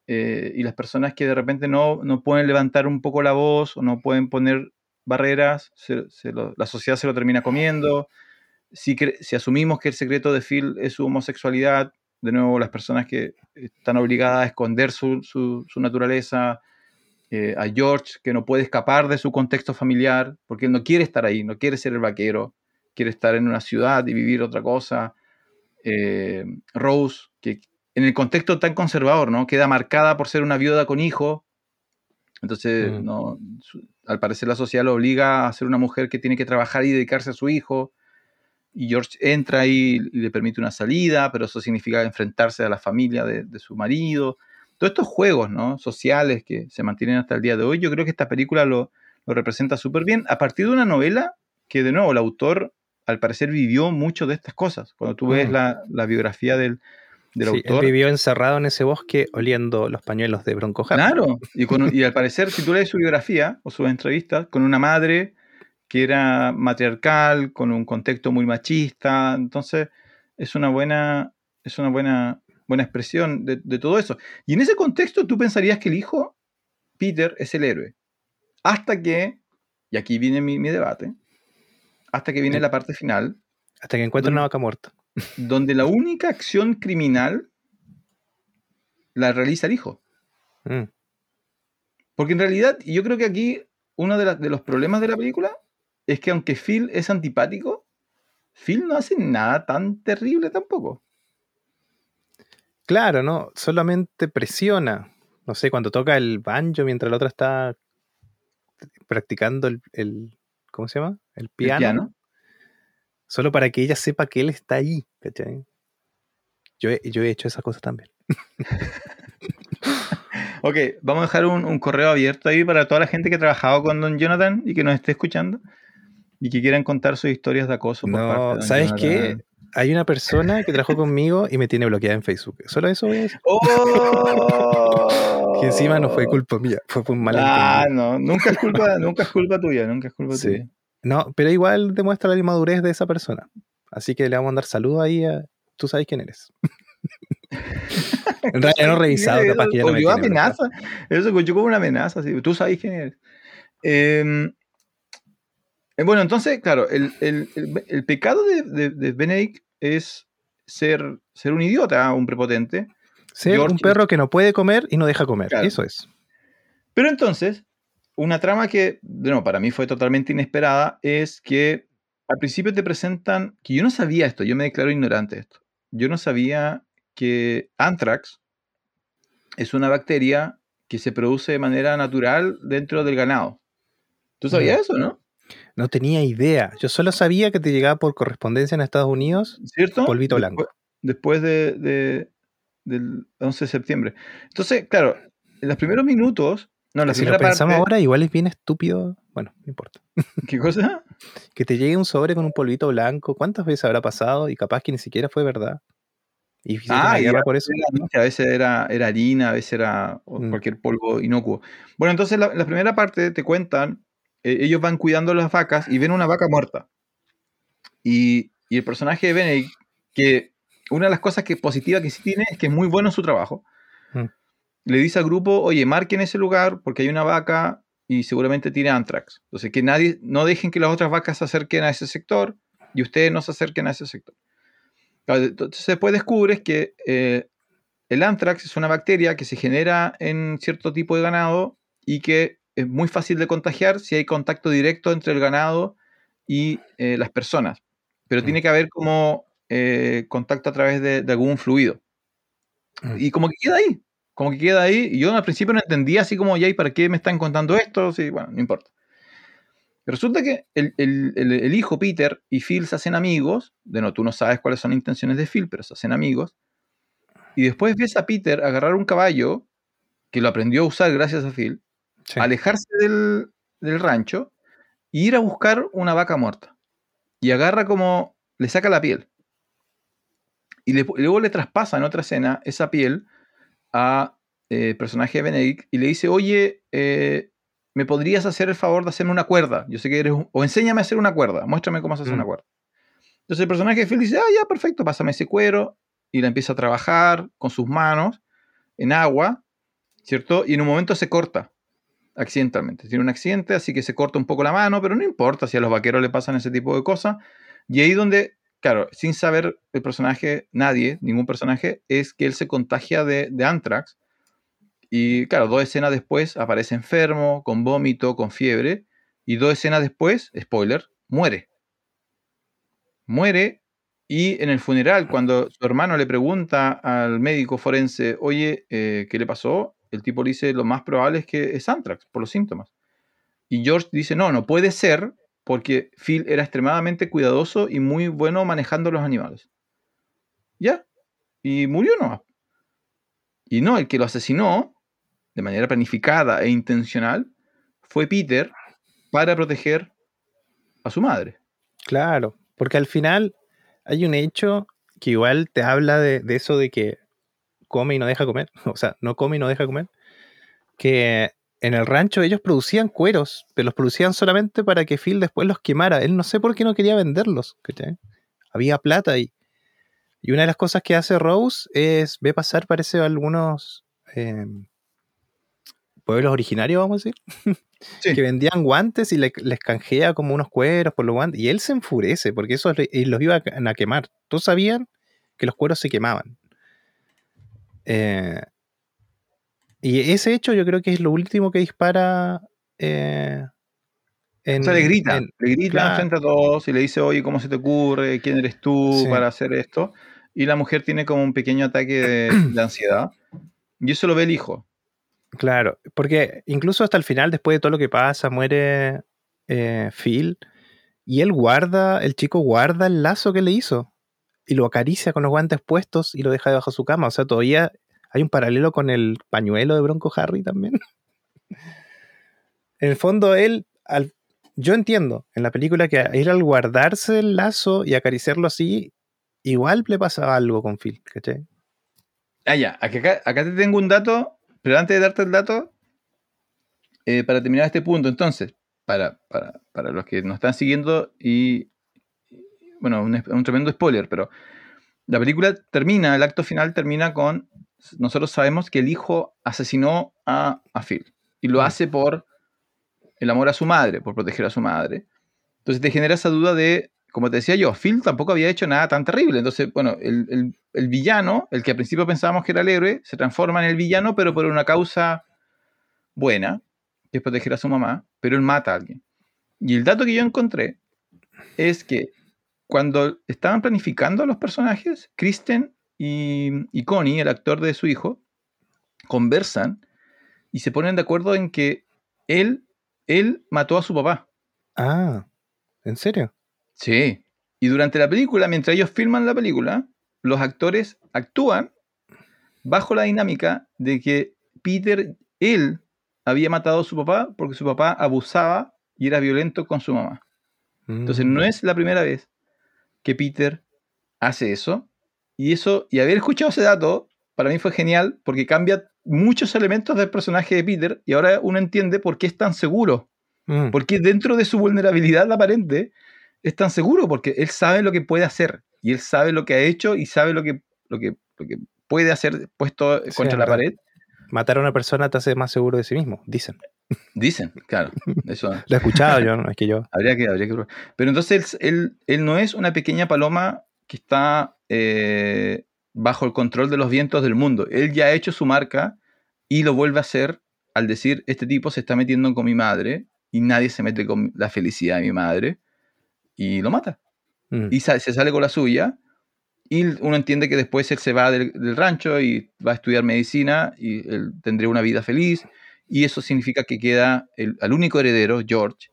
eh, y las personas que de repente no, no pueden levantar un poco la voz o no pueden poner barreras, la sociedad se lo termina comiendo. Si, si asumimos que el secreto de Phil es su homosexualidad, de nuevo las personas que están obligadas a esconder su- su naturaleza, eh, a George que no puede escapar de su contexto familiar, porque él no quiere estar ahí, no quiere ser el vaquero, quiere estar en una ciudad y vivir otra cosa. Eh, Rose, que en el contexto tan conservador, ¿no? Queda marcada por ser una viuda con hijo. Entonces, Mm. no, su- al parecer la sociedad lo obliga a ser una mujer que tiene que trabajar y dedicarse a su hijo. Y George entra ahí y le permite una salida, pero eso significa enfrentarse a la familia de, de su marido. Todos estos juegos ¿no? sociales que se mantienen hasta el día de hoy, yo creo que esta película lo, lo representa súper bien a partir de una novela que, de nuevo, el autor al parecer vivió mucho de estas cosas. Cuando tú ves Mm. la, la biografía del, del Sí, él autor. vivió encerrado en ese bosque oliendo los pañuelos de Bronco. Claro, y, con- y al parecer, si tú lees su biografía o sus entrevistas, con una madre que era matriarcal, con un contexto muy machista, entonces es una buena, es una buena, buena expresión de, de todo eso. Y en ese contexto tú pensarías que el hijo, Peter, es el héroe. Hasta que, y aquí viene mi, mi debate, hasta que viene la parte final, Hasta que encuentra una vaca muerta. donde la única acción criminal la realiza el hijo. Mm. Porque en realidad, yo creo que aquí uno de, de los problemas de la película es que aunque Phil es antipático, Phil no hace nada tan terrible tampoco. Claro, ¿no? Solamente presiona. No sé, cuando toca el banjo mientras la otra está practicando el, el- ¿cómo se llama? El El piano. Solo para que ella sepa que él está ahí, ¿cachai? Yo he, yo he hecho esas cosas también. Ok, vamos a dejar un, un correo abierto ahí para toda la gente que ha trabajado con Don Jonathan y que nos esté escuchando y que quieran contar sus historias de acoso. por parte de No, ¿sabes qué? Hay una persona que trabajó conmigo y me tiene bloqueada en Facebook. Solo eso voy a decir. ¡Oh! Que encima no fue culpa mía, fue un mal Ah, no, nunca es culpa, nunca es culpa tuya, nunca es culpa Sí. tuya. No, pero igual demuestra la inmadurez de esa persona. Así que le vamos a mandar saludos ahí a. Tú sabes quién eres. en realidad no he revisado, Eso capaz que ya no me volvió tiene bloqueado. amenaza. Eso se escuchó como una amenaza. sí. Tú sabes quién eres. Eh, eh, bueno, entonces, claro, el, el- el- el pecado de, de, de Benedict es ser, ser un idiota, un prepotente. Ser George- un perro que no puede comer y no deja comer. Claro. Eso es. Pero entonces, una trama que, nuevo, para mí fue totalmente inesperada es que al principio te presentan, que yo no sabía esto, yo me declaro ignorante de esto. Yo no sabía que Anthrax es una bacteria que se produce de manera natural dentro del ganado. ¿Tú sabías eso, no? No tenía idea. Yo solo sabía que te llegaba por correspondencia en Estados Unidos. ¿Cierto? Polvito Después- blanco. Después de, de- del 11 de septiembre. Entonces, claro, en los primeros minutos, no, la si lo primera pensamos parte, ahora, igual es bien estúpido. Bueno, no importa. ¿qué cosa? Que te llegue un sobre con un polvito blanco. ¿Cuántas veces habrá pasado? Y capaz que ni siquiera fue verdad. Y Ah, ya, por eso. era- a veces era, era harina, a veces era Mm. cualquier polvo inocuo. Bueno, entonces la, la primera parte te cuentan, ellos van cuidando las vacas y ven una vaca muerta. Y, y el personaje de Benedict, que una de las cosas que positiva que sí tiene es que es muy bueno en su trabajo, Mm. le dice al grupo, oye, marquen ese lugar porque hay una vaca y seguramente tiene anthrax. Entonces, que nadie, no dejen que las otras vacas se acerquen a ese sector y ustedes no se acerquen a ese sector. Entonces después descubres que eh, el anthrax es una bacteria que se genera en cierto tipo de ganado y que es muy fácil de contagiar si hay contacto directo entre el ganado y eh, las personas. Pero Mm. tiene que haber como eh, contacto a través de, de algún fluido. Mm. Y como que queda ahí, como que queda ahí. Y yo al principio no entendía así como, ya, ¿y para qué me están contando esto? Sí, bueno, no importa. Resulta que el, el- el- el hijo Peter y Phil se hacen amigos. De no, tú no sabes cuáles son las intenciones de Phil, pero se hacen amigos. Y después ves a Peter agarrar un caballo, que lo aprendió a usar gracias a Phil, Sí. alejarse del, del rancho e ir a buscar una vaca muerta. Y agarra como, le saca la piel. Y le- luego le traspasa en otra escena esa piel a eh, personaje de Benedict y le dice, oye, eh, ¿me podrías hacer el favor de hacerme una cuerda? Yo sé que eres un... O enséñame a hacer una cuerda, muéstrame cómo se hace Mm. una cuerda. Entonces el personaje de Phil dice, ah, ya, perfecto, pásame ese cuero. Y la empieza a trabajar con sus manos en agua, ¿cierto? Y en un momento se corta accidentalmente. Tiene un accidente, así que se corta un poco la mano, pero no importa si a los vaqueros le pasan ese tipo de cosas. Y ahí donde, claro, sin saber el personaje, nadie, ningún personaje, es que él se contagia de, anthrax. Y claro, dos escenas después aparece enfermo, con vómito, con fiebre. Y dos escenas después, spoiler, muere. Muere y en el funeral, cuando su hermano le pregunta al médico forense, oye, eh, ¿qué le pasó? El tipo dice, lo más probable es que es anthrax, por los síntomas. Y George dice, no, no puede ser, porque Phil era extremadamente cuidadoso y muy bueno manejando los animales. Ya. Y murió nomás. Y no, el que lo asesinó, de manera planificada e intencional, fue Peter para proteger a su madre. Claro, porque al final hay un hecho que igual te habla de eso de que come y no deja comer, o sea, no come y no deja comer, que en el rancho ellos producían cueros, pero los producían solamente para que Phil después los quemara. Él no sé por qué no quería venderlos, ¿cachai? Había plata ahí. Y una de las cosas que hace Rose es, ve pasar, parece, algunos eh, pueblos originarios, vamos a decir, Sí. que vendían guantes y le- les canjea como unos cueros por los guantes. Y él se enfurece porque eso los iba a, a quemar. Todos sabían que los cueros se quemaban. Eh, y ese hecho yo creo que es lo último que dispara. eh, en, O sea, le grita, en- le grita claro. frente a todos y le dice, oye, ¿cómo se te ocurre? ¿Quién eres tú Sí. para hacer esto? Y la mujer tiene como un pequeño ataque de, de ansiedad. Y eso lo ve el hijo. Claro, porque incluso hasta el final, después de todo lo que pasa, muere eh, Phil y él guarda, el chico guarda el lazo que le hizo. Y lo acaricia con los guantes puestos y lo deja debajo de su cama. O sea, todavía hay un paralelo con el pañuelo de Bronco Harry también. en el fondo, él, yo entiendo en la película que él al guardarse el lazo y acariciarlo así, igual le pasaba algo con Phil, ¿cachai? Ah, ya, acá, acá te tengo un dato, pero antes de darte el dato, eh, para terminar este punto, entonces, para, para, para, los que nos están siguiendo y, bueno, un, un, tremendo spoiler, pero la película termina, el acto final termina con, nosotros sabemos que el hijo asesinó a, a Phil y lo hace por el amor a su madre, por proteger a su madre. Entonces te genera esa duda de, como te decía yo, Phil tampoco había hecho nada tan terrible. Entonces, bueno, el, el, el villano, el que al principio pensábamos que era el héroe, se transforma en el villano, pero por una causa buena, que es proteger a su mamá, pero él mata a alguien. Y el dato que yo encontré es que cuando estaban planificando a los personajes, Kristen y, y, Connie, el actor de su hijo, conversan y se ponen de acuerdo en que él, él mató a su papá. Ah, ¿en serio? Sí. Y durante la película, mientras ellos filman la película, los actores actúan bajo la dinámica de que Peter, él, había matado a su papá porque su papá abusaba y era violento con su mamá. Entonces no es la primera vez que Peter hace eso. Y eso, y haber escuchado ese dato, para mí fue genial porque cambia muchos elementos del personaje de Peter y ahora uno entiende por qué es tan seguro. Mm. Porque dentro de su vulnerabilidad aparente es tan seguro porque él sabe lo que puede hacer y él sabe lo que ha hecho y sabe lo que, lo que, lo que puede hacer puesto sí, contra la pared. Matar a una persona te hace más seguro de sí mismo, dicen. Dicen, claro. Eso. Lo he escuchado yo, no es que yo. Habría que, habría que Pero entonces él, él, no es una pequeña paloma que está eh, bajo el control de los vientos del mundo. Él ya ha hecho su marca y lo vuelve a hacer al decir, este tipo se está metiendo con mi madre y nadie se mete con la felicidad de mi madre y lo mata. Mm. Y se sale con la suya y uno entiende que después él se va del, del, rancho y va a estudiar medicina y él tendría una vida feliz. Y eso significa que queda el, al único heredero, George,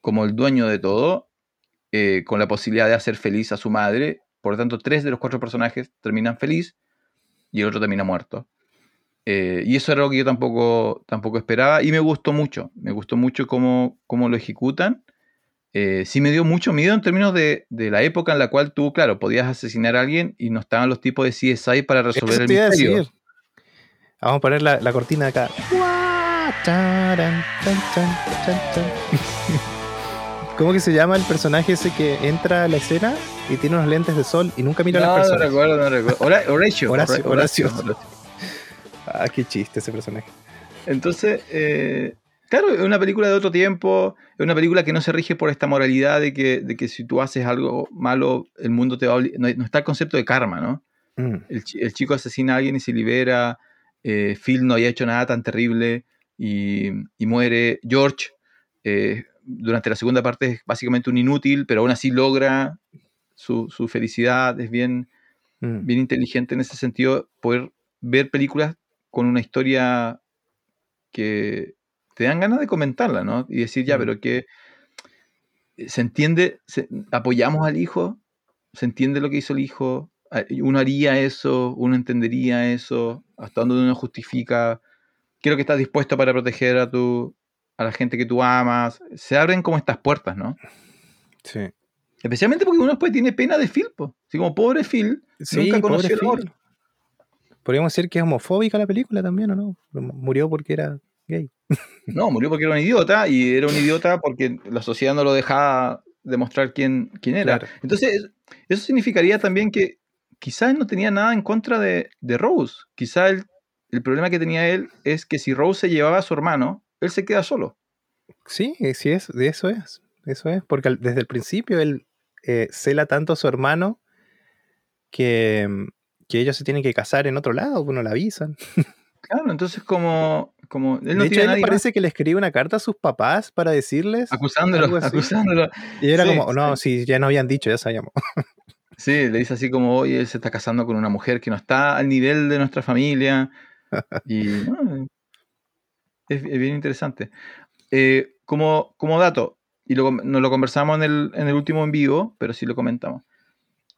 como el dueño de todo, eh, con la posibilidad de hacer feliz a su madre. Por lo tanto, tres de los cuatro personajes terminan feliz y el otro termina muerto. Eh, y eso era algo que yo tampoco, tampoco esperaba y me gustó mucho. Me gustó mucho cómo, cómo lo ejecutan eh, sí me dio mucho miedo en términos de, de, la época en la cual tú, claro, podías asesinar a alguien y no estaban los tipos de CSI para resolver el misterio. Vamos a poner la, la cortina acá. ¿Cómo que se llama el personaje ese que entra a la escena y tiene unos lentes de sol y nunca mira no, a las personas? No recuerdo, no recuerdo. Horacio. Horacio, Horacio. Horacio. Ah, qué chiste ese personaje. Entonces, eh, Claro, es una película de otro tiempo, es una película que no se rige por esta moralidad de que, de que si tú haces algo malo, el mundo te va a no, no, está el concepto de karma, ¿no? Mm. El, el, chico asesina a alguien y se libera, eh, Phil no había hecho nada tan terrible y, y muere, George eh, durante la segunda parte es básicamente un inútil, pero aún así logra su, su felicidad, es bien, mm. bien inteligente en ese sentido, poder ver películas con una historia que te dan ganas de comentarla, ¿no? Y decir, ya, pero que eh, se entiende, se, apoyamos al hijo, se entiende lo que hizo el hijo, uno haría eso, uno entendería eso, hasta donde uno justifica, creo que estás dispuesto para proteger a tu, a la gente que tú amas, se abren como estas puertas, ¿no? Sí. Especialmente porque uno después tiene pena de Phil, po. así como pobre Phil, sí, nunca conoció el amor. Podríamos decir que es homofóbica la película también, ¿o no? Murió porque era gay. No, murió porque era un idiota y era un idiota porque la sociedad no lo dejaba demostrar quién, quién era. Claro. Entonces, eso significaría también que quizás no tenía nada en contra de, de Rose. Quizás el, el, problema que tenía él es que si Rose se llevaba a su hermano, él se queda solo. Sí, sí es, eso es. Eso es, porque desde el principio él eh, cela tanto a su hermano que, que ellos se tienen que casar en otro lado, pues no la avisan. Claro, entonces como, como él no de hecho, él parece que le escribe una carta a sus papás para decirles acusándolo, acusándolo. Y era sí, como, no, sí. si ya no habían dicho, ya sabíamos. Sí, le dice así como, oye, él se está casando con una mujer que no está al nivel de nuestra familia. Y es, es, bien interesante. Eh, como, como dato, y lo, nos lo conversamos en el, en el último en vivo, pero sí lo comentamos.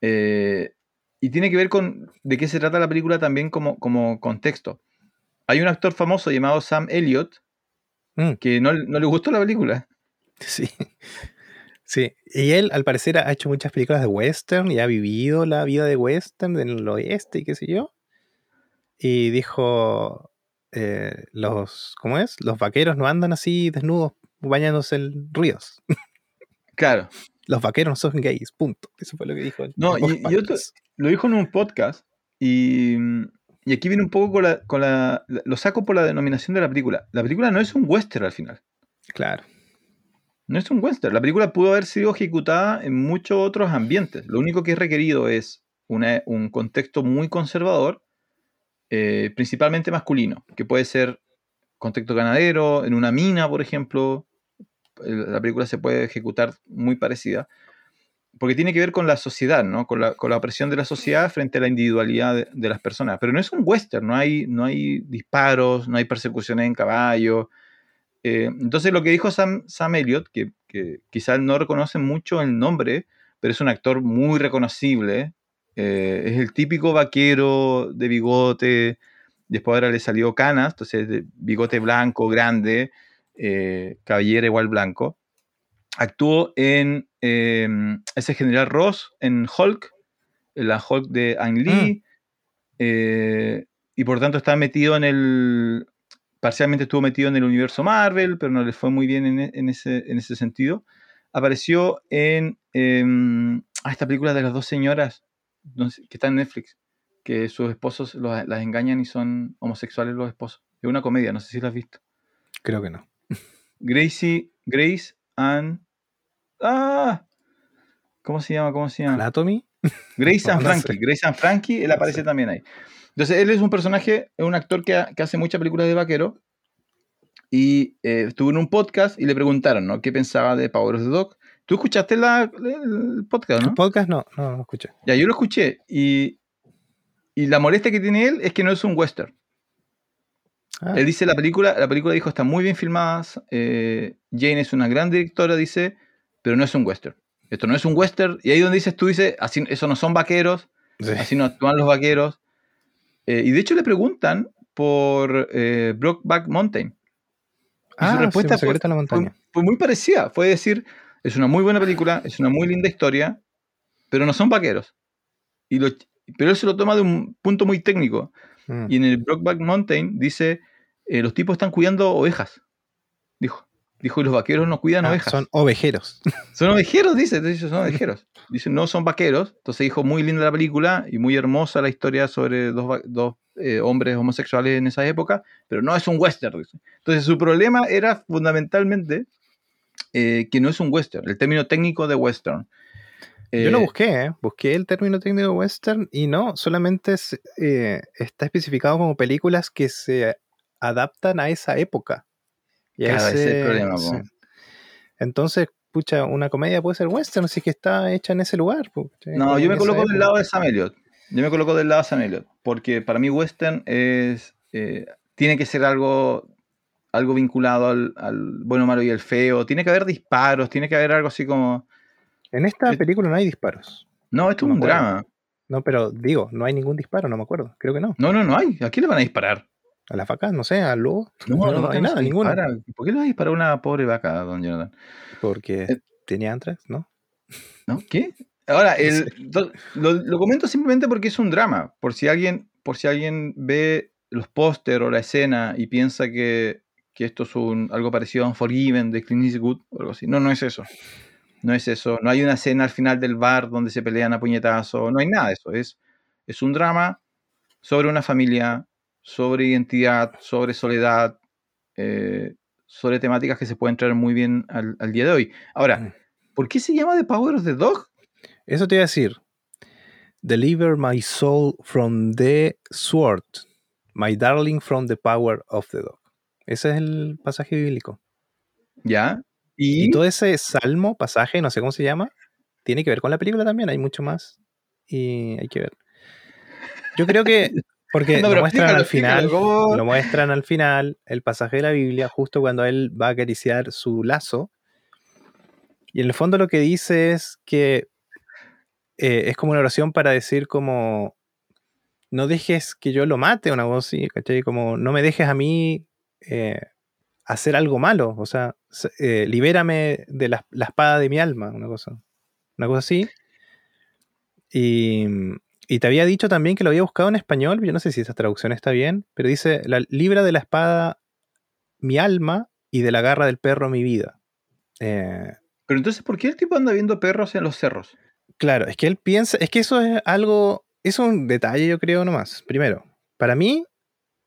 Eh, y tiene que ver con de qué se trata la película también como, como contexto. Hay un actor famoso llamado Sam Elliott Mm, que no, no le gustó la película. sí. Sí, y él al parecer ha hecho muchas películas de western y ha vivido la vida de western en el oeste y qué sé yo. Y dijo, eh, los, ¿cómo es? Los vaqueros no andan así desnudos bañándose en ríos. Claro. Los vaqueros no son gays, punto. Eso fue lo que dijo. No, y- y otro-. Lo dijo en un podcast y, y aquí viene un poco con la, con la- Lo saco por la denominación de la película. La película no es un western al final. Claro. No es un western. La película pudo haber sido ejecutada en muchos otros ambientes. Lo único que es requerido es una- un contexto muy conservador, eh, principalmente masculino, que puede ser contexto ganadero, en una mina, por ejemplo. La película se puede ejecutar muy parecida. Porque tiene que ver con la sociedad, ¿no? Con la, con la opresión de la sociedad frente a la individualidad de, las personas. Pero no es un western, no hay, no hay disparos, no hay persecuciones en caballo. Eh, entonces lo que dijo Sam, Sam Elliott, que, que quizás no reconocen mucho el nombre, pero es un actor muy reconocible, eh, es el típico vaquero de bigote, después ahora le salió canas, entonces de bigote blanco, grande, eh, cabellera igual blanco. Actuó en eh, ese general Ross, en Hulk, en la Hulk de Ang Lee, eh, y por tanto está metido en el, parcialmente estuvo metido en el universo Marvel, pero no le fue muy bien en, e- en ese, en ese sentido. Apareció en em, ah, esta película de las dos señoras no sé, que está en Netflix, que sus esposos los- las engañan y son homosexuales los esposos. Es una comedia, no sé si la has visto. Creo que no. Gracie, Grace and... Ah, ¿Cómo se llama? ¿Cómo se llama? Anatomy. Grace and Frankie. Grace and Frankie, él aparece también ahí. Entonces, él es un personaje, es un actor que, ha- que hace muchas películas de vaquero. Y eh, estuvo en un podcast y le preguntaron, ¿no? ¿Qué pensaba de Power of the Dog? ¿Tú escuchaste la- el podcast, ¿El no? podcast? No, no, no escuché. Ya, yo lo escuché. Y, y la molestia que tiene él es que no es un western. Ah, Él dice la película, la película dijo está muy bien filmada. eh, Jane es una gran directora, dice, pero no es un western. Esto no es un western. Y ahí donde dices tú, dices, así, eso no son vaqueros. sí. así no actúan los vaqueros. Eh, y de hecho le preguntan por eh, Brokeback Mountain. Y Ah, su sí, respuesta un fue, la fue- montaña. fue muy parecida. Fue decir, es una muy buena película, es una muy linda historia, pero no son vaqueros. Y lo- pero él se lo toma de un punto muy técnico. Mm. Y en el Brokeback Mountain dice, eh, los tipos están cuidando ovejas. Dijo. Dijo, y los vaqueros no cuidan Ah, ovejas. son ovejeros. Son ovejeros, dice. Dice, son ovejeros. Dice, no son vaqueros. Entonces dijo, muy linda la película y muy hermosa la historia sobre dos, dos eh, hombres homosexuales en esa época, pero no es un western. dice. Entonces su problema era fundamentalmente eh, que no es un western, el término técnico de western. Yo lo Eh, busqué, ¿eh? busqué el término técnico western y no, solamente es, eh, está especificado como películas que se adaptan a esa época. Y a Claro, ese es el ese- problema, sí. Entonces, pucha, una comedia puede ser western si es que está hecha en ese lugar. No, yo me coloco del lado de Sam Elliott. Yo me coloco del lado de Sam Elliott. Porque para mí western es... eh, tiene que ser algo, algo vinculado al, al bueno, malo y el feo. Tiene que haber disparos, tiene que haber algo así como... En esta película no hay disparos. No, esto No es un acuerdo. drama. No, pero digo, no hay ningún disparo, no me acuerdo. Creo que no. No, no, no hay. ¿A quién le van a disparar? A las vacas, no sé, al lobo. No, No, hay nada, dispara. ¿Por qué le va a disparar una pobre vaca, don Jonathan? Porque Eh. tenía antrax, ¿no? ¿No? ¿Qué? Ahora, el- lo, lo comento simplemente porque es un drama. Por si alguien, por si alguien ve los póster o la escena y piensa que, que esto es un, algo parecido a Unforgiven de Clint Eastwood o algo así. No, no es eso. No es eso. No hay una escena al final del bar donde se pelean a puñetazo. No hay nada de eso. Es, es un drama sobre una familia, sobre identidad, sobre soledad, eh, sobre temáticas que se pueden traer muy bien al, al día de hoy. Ahora, Mm. ¿por qué se llama The Power of the Dog? Eso te iba a decir. Deliver my soul from the sword, my darling from the power of the dog. Ese es el pasaje bíblico. ¿Ya? Y, Y, todo ese salmo, pasaje, no sé cómo se llama, tiene que ver con la película también. Hay mucho más y hay que ver. Yo creo que, porque No, lo muestran al final, lo muestran al final, el pasaje de la Biblia, justo cuando él va a acariciar su lazo. Y en el fondo lo que dice es que eh, es como una oración para decir como, no dejes que yo lo mate, una voz así, ¿cachai? Como, no me dejes a mí eh, hacer algo malo, o sea, eh, libérame de la, la espada de mi alma, una cosa, una cosa así. Y, y te había dicho también que lo había buscado en español, yo no sé si esa traducción está bien, pero dice, la, libra de la espada mi alma y de la garra del perro mi vida. Eh, Pero entonces, ¿por qué el tipo anda viendo perros en los cerros? Claro, es que él piensa, es que eso es algo, es un detalle yo creo nomás. Primero, para mí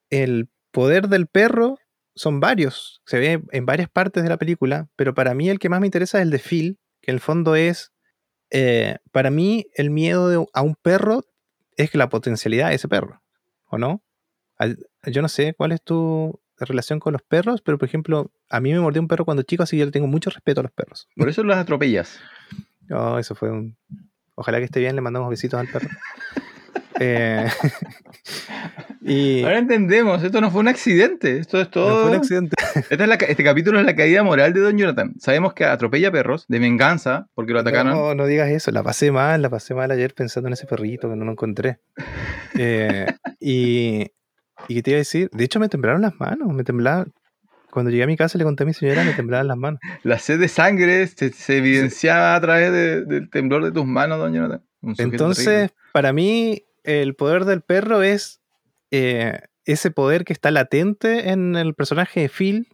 el poder del perro son varios, se ve en varias partes de la película, pero para mí el que más me interesa es el de Phil, que en el fondo es, eh, para mí el miedo de- a un perro es la potencialidad de ese perro, ¿o no? Al- yo no sé cuál es tu relación con los perros, pero por ejemplo, a mí me mordió un perro cuando chico, así que yo le tengo mucho respeto a los perros. Por eso los atropellas. Oh, eso fue un. Ojalá que esté bien, le mandamos besitos al perro. Eh, y. Ahora entendemos, esto no fue un accidente, esto es no todo. fue un accidente. Esta es la ca- este capítulo es la caída moral de Don Jonathan. Sabemos que atropella perros de venganza porque lo atacaron. No, no digas eso, la pasé mal, la pasé mal ayer pensando en ese perrito que no lo encontré. Eh, y. ¿Y qué te iba a decir? De hecho, me temblaron las manos, me temblaban. Cuando llegué a mi casa le conté a mi señora, me temblaban las manos. La sed de sangre se, se evidenciaba a través de- del temblor de tus manos, Don Jonathan. Entonces, terrible. para mí, el poder del perro es eh, ese poder que está latente en el personaje de Phil,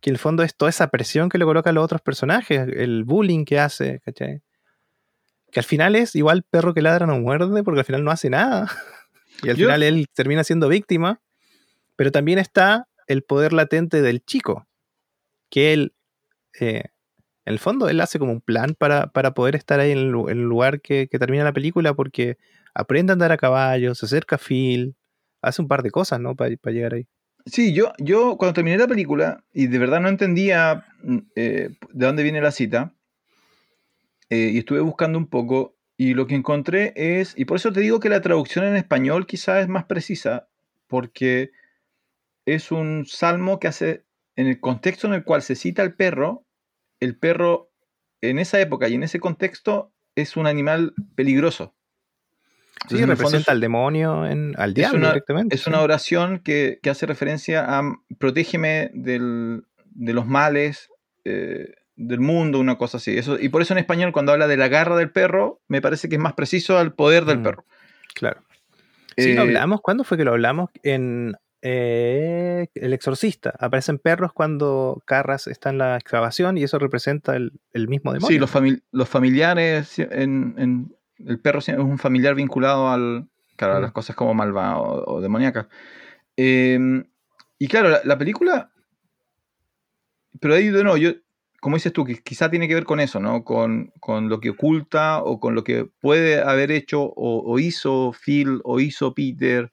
que en el fondo es toda esa presión que le colocan los otros personajes, el bullying que hace, ¿cachai? Que al final es igual perro que ladra no muerde, porque al final no hace nada. Y al Yo- final él termina siendo víctima. Pero también está el poder latente del chico, que él, eh, en el fondo, él hace como un plan para, para poder estar ahí en el, lugar que, que termina la película, porque aprende a andar a caballo, se acerca a Phil, hace un par de cosas, ¿no? Para llegar ahí. Sí, yo, yo cuando terminé la película y de verdad no entendía mm, eh, de dónde viene la cita, eh, y estuve buscando un poco, y lo que encontré es, y por eso te digo que la traducción en español quizás es más precisa, porque es un salmo que hace, en el contexto en el cual se cita al perro, el perro en esa época y en ese contexto es un animal peligroso. Sí, Entonces, el representa es- al demonio, en, al diablo una- directamente. es una oración que, que hace referencia a mm, protégeme del- de los males eh, del mundo, una cosa así. Eso, y por eso en español, cuando habla de la garra del perro, me parece que es más preciso al poder del Mm, perro. Claro. Sí, lo Eh, hablamos. ¿Cuándo fue que lo hablamos? En eh, El Exorcista. Aparecen perros cuando Carras está en la excavación y eso representa el, el mismo demonio. Sí, los, fami- los familiares, en, en- el perro es un familiar vinculado al, claro, a las cosas como malvadas o, o demoníacas. Eh, y claro, la, la película, pero ahí de nuevo, yo, como dices tú, que quizá tiene que ver con eso, ¿no? Con, con lo que oculta o con lo que puede haber hecho o, o hizo Phil o hizo Peter.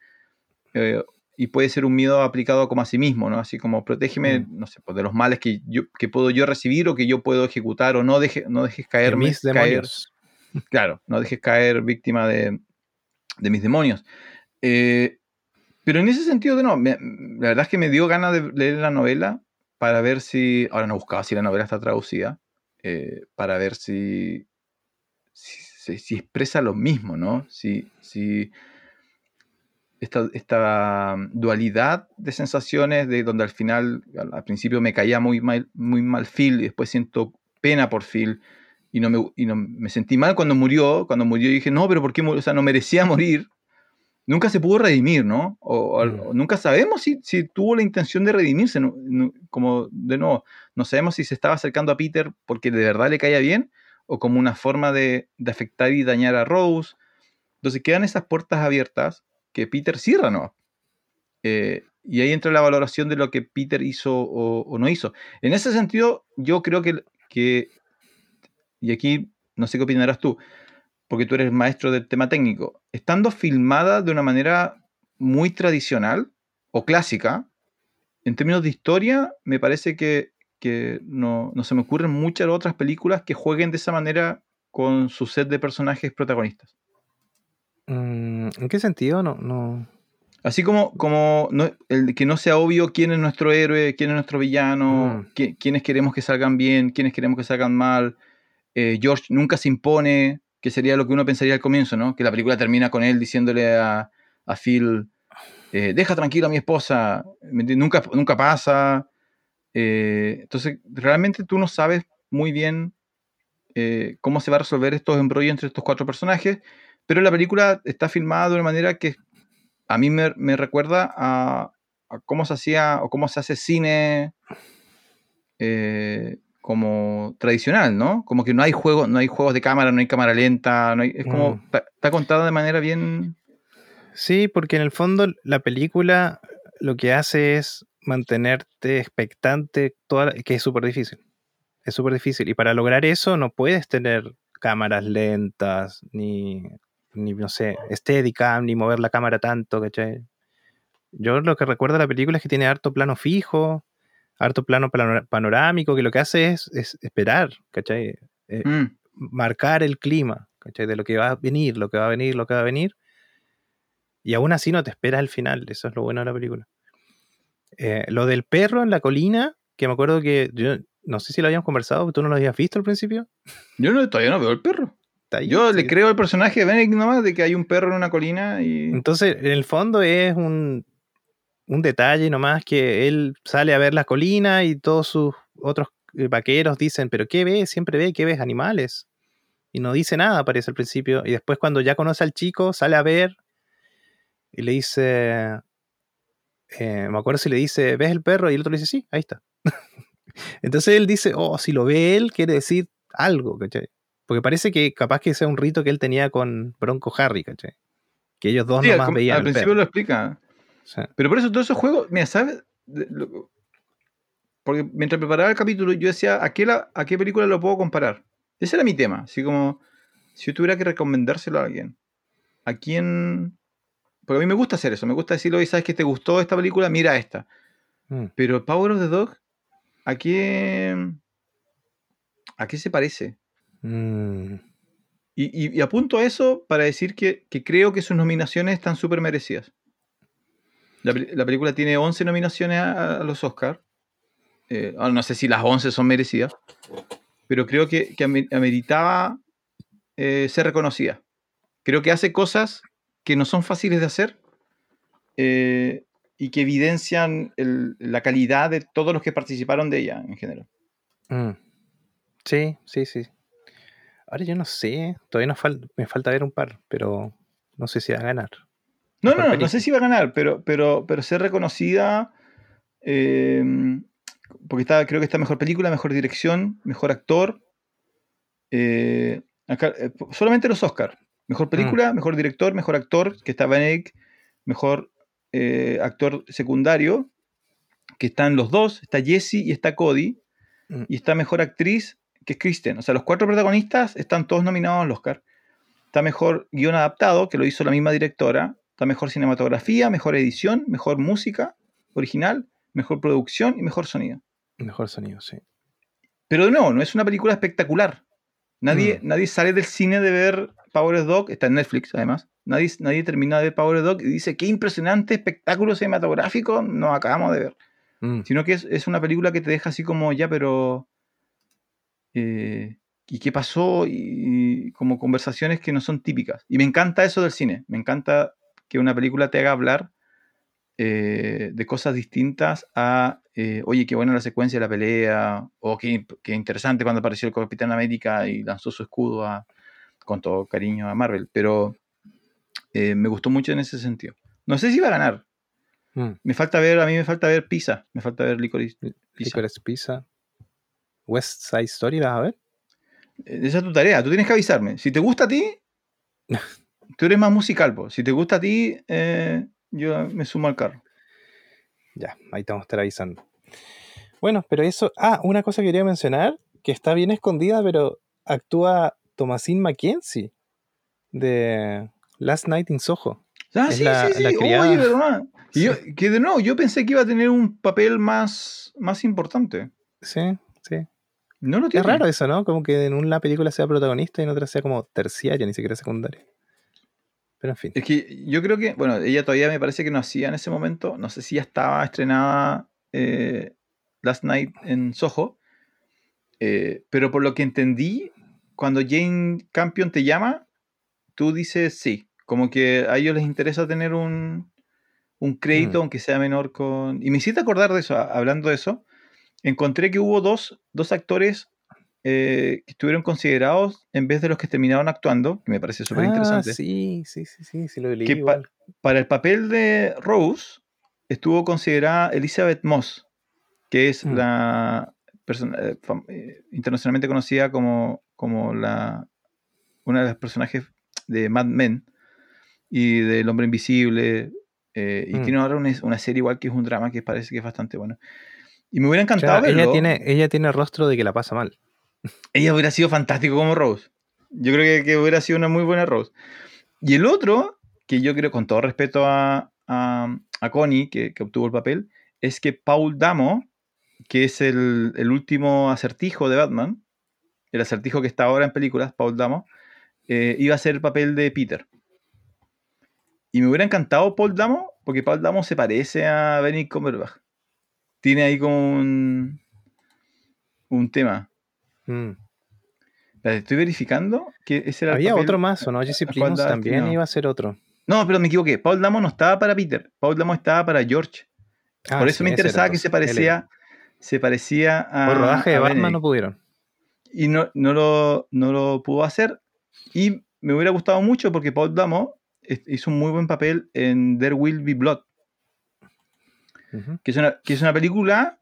eh, y puede ser un miedo aplicado como a sí mismo, ¿no? Así como protégeme, Mm. no sé, pues, de los males que, yo, que puedo yo recibir o que yo puedo ejecutar o no, deje, no dejes de caerme. mis caer- demonios. claro, no dejes caer víctima de, de mis demonios. Eh, pero en ese sentido, de no, me- la verdad es que me dio ganas de leer la novela para ver si, ahora no buscaba si la novela está traducida, eh, para ver si, si, si- si expresa lo mismo, ¿no? Si, si esta, esta dualidad de sensaciones, de donde al final, al, principio me caía muy mal, muy mal Phil y después siento pena por Phil y no me, y no, me sentí mal cuando murió, cuando murió dije, no, pero ¿por qué murió? O sea, no merecía morir. Nunca se pudo redimir, ¿no? O, o- Mm. nunca sabemos si, si tuvo la intención de redimirse, ¿no? No- como de nuevo, no sabemos si se estaba acercando a Peter porque de verdad le caía bien o como una forma de, de afectar y dañar a Rose. Entonces quedan esas puertas abiertas que Peter cierra, ¿no? Eh, y ahí entra la valoración de lo que Peter hizo o, no hizo. En ese sentido, yo creo que, que, y aquí no sé qué opinarás tú, porque tú eres maestro del tema técnico, estando filmada de una manera muy tradicional o clásica, en términos de historia, me parece que, que no, no se me ocurren muchas otras películas que jueguen de esa manera con su set de personajes protagonistas. Mm, ¿En qué sentido? No, no. Así como, como no- el que no sea obvio quién es nuestro héroe, quién es nuestro villano, Mm. qui- quiénes queremos que salgan bien, quiénes queremos que salgan mal. Eh, George nunca se impone, que sería lo que uno pensaría al comienzo, ¿no? Que la película termina con él diciéndole a, a Phil, eh, deja tranquila a mi esposa, nunca, nunca pasa. Eh, entonces, realmente tú no sabes muy bien eh, cómo se va a resolver estos embrollos entre estos cuatro personajes, pero la película está filmada de una manera que a mí me, me recuerda a, a cómo se hacía o cómo se hace cine eh, como tradicional, ¿no? Como que no hay juegos, no hay juegos de cámara, no hay cámara lenta, no hay- es como Mm. está, contada de manera bien. Sí, porque en el fondo la película lo que hace es mantenerte expectante, toda, que es súper difícil. Es súper difícil. Y para lograr eso no puedes tener cámaras lentas, ni, ni no sé, Steadicam, ni mover la cámara tanto, ¿cachai? Yo lo que recuerdo de la película es que tiene harto plano fijo, harto plano panorámico, que lo que hace es, es esperar, ¿cachai? Eh, Mm, marcar el clima, ¿cachai? De lo que va a venir, lo que va a venir, lo que va a venir. Y aún así no te esperas el final, eso es lo bueno de la película. Eh, lo del perro en la colina, que me acuerdo que yo no sé si lo habíamos conversado, tú no lo habías visto al principio. Yo no, todavía no veo el perro. Está ahí, Yo le creo al personaje de Benedict nomás de que hay un perro en una colina y. Entonces, en el fondo es un, un detalle nomás que él sale a ver la colina y todos sus otros eh, vaqueros dicen, pero ¿qué ves? Siempre ve que ves animales. Y no dice nada, parece al principio. Y después cuando ya conoce al chico, sale a ver y le dice, eh, me acuerdo si le dice, ¿ves el perro? Y el otro le dice, sí, ahí está. Entonces él dice, oh, si lo ve él, quiere decir algo, ¿cachai? Porque parece que capaz que sea un rito que él tenía con Bronco Harry, ¿cachai? Que ellos dos Sí, al, nomás com- veían al al principio perro. lo explica. O sea, Pero por eso todos esos juegos, mira, ¿sabes? Porque mientras preparaba el capítulo, yo decía, ¿a qué, la- ¿a qué película lo puedo comparar? Ese era mi tema. Así como, si yo tuviera que recomendárselo a alguien, ¿a quién? Porque a mí me gusta hacer eso. Me gusta decirle, oye, ¿sabes que te gustó esta película? Mira esta. mm, Pero Power of the Dog, ¿a qué, ¿a qué se parece? Mm, Y, y- y apunto a eso para decir que, que creo que sus nominaciones están súper merecidas. La, película tiene 11 nominaciones a, a los Oscars. no sé si las 11 son merecidas, pero creo que, que ame- ameritaba eh, ser reconocida. Creo que hace cosas que no son fáciles de hacer eh, y que evidencian el- la calidad de todos los que participaron de ella en general. mm. Sí, sí, sí. Ahora yo no sé, todavía nos fal- me falta ver un par, pero no sé si va a ganar. No, no, no, no sé si va a ganar, pero, pero, pero ser reconocida. eh, porque está, creo que está mejor película, mejor dirección, mejor actor. eh, acá, eh, solamente los Oscars. Mejor película, mejor director, mejor actor, que está Benedict, mejor eh, actor secundario, que están los dos, está Jesse y está Cody, Mm. y está mejor actriz, que es Kristen. O sea, los cuatro protagonistas están todos nominados al Oscar. Está mejor guion adaptado, que lo hizo la misma directora. Está mejor cinematografía, mejor edición, mejor música original, mejor producción y mejor sonido. Mejor sonido, sí. Pero de nuevo, no es una película espectacular. Nadie, Mm. nadie sale del cine de ver Power Dog, está en Netflix además. Nadie, nadie termina de ver Power Dog y dice, qué impresionante espectáculo cinematográfico nos acabamos de ver. Mm, Sino que es, es una película que te deja así como, ya, pero... eh, ¿Y qué pasó? Y, y como conversaciones que no son típicas. Y me encanta eso del cine. Me encanta que una película te haga hablar eh, de cosas distintas a, eh, oye, qué buena la secuencia de la pelea, o qué, qué interesante cuando apareció el Capitán América y lanzó su escudo a- con todo cariño a Marvel. Pero eh, me gustó mucho en ese sentido. No sé si va a ganar. mm. Me falta ver, a mí me falta ver Pisa. Me falta ver Licorice Pizza. Licorice Pizza. West Side Story, ¿la vas a ver? Eh, Esa es tu tarea. Tú tienes que avisarme. Si te gusta a ti, tú eres más musical. po. Si te gusta a ti, eh, yo me sumo al carro. Ya, ahí te vamos a estar avisando. Bueno, pero eso. Ah, una cosa que quería mencionar, que está bien escondida, pero actúa Thomasine Mackenzie de Last Night in Soho. Ah, Es sí, la- sí, sí. Oye, ¿verdad? Sí. yo- que de nuevo, yo pensé que iba a tener un papel más, más importante. Sí, sí. No lo Es raro eso, ¿no? Como que en una película sea protagonista y en otra sea como terciaria, ni siquiera secundaria. Pero en fin. Es que yo creo que, bueno, ella todavía me parece que no hacía en ese momento. No sé si ya estaba estrenada eh, Last Night en Soho. eh, pero por lo que entendí, cuando Jane Campion te llama, tú dices sí. Como que a ellos les interesa tener un, un crédito, Mm. aunque sea menor con... Y me hiciste acordar de eso, hablando de eso. Encontré que hubo dos, dos actores eh, que estuvieron considerados en vez de los que terminaron actuando, que me parece súper interesante. Ah, sí, sí, sí, sí, sí lo leí Que pa- igual. Para el papel de Rose estuvo considerada Elizabeth Moss, que es Mm. la persona eh, eh, internacionalmente conocida como, como la, una de las personajes de Mad Men y del Hombre Invisible. eh, y Mm. tiene ahora una, una serie igual que es un drama que parece que es bastante bueno. Y me hubiera encantado ella verlo. tiene, ella tiene rostro de que la pasa mal. Ella hubiera sido fantástico como Rose. Yo creo que, que hubiera sido una muy buena Rose. Y el otro, que yo creo, con todo respeto a, a, a Connie, que, que obtuvo el papel, es que Paul Damo, que es el, el último acertijo de Batman, el acertijo que está ahora en películas, Paul Damo, eh, iba a ser el papel de Peter. Y me hubiera encantado Paul Damo, porque Paul Damo se parece a Benny Cumberbatch. Tiene ahí como un, un tema. Mm. Estoy verificando que ese era el Había otro más, ¿o no? Jesse Plimons también iba a ser otro. No, pero me equivoqué. Paul Damo no estaba para Peter. Paul Damo estaba para George. Ah, Por eso sí, me interesaba que se parecía, se parecía a. Por rodaje de Batman Benedict. no pudieron. Y no, no, lo, no lo pudo hacer. Y me hubiera gustado mucho porque Paul Damo hizo un muy buen papel en There Will Be Blood, Que es una, que es una película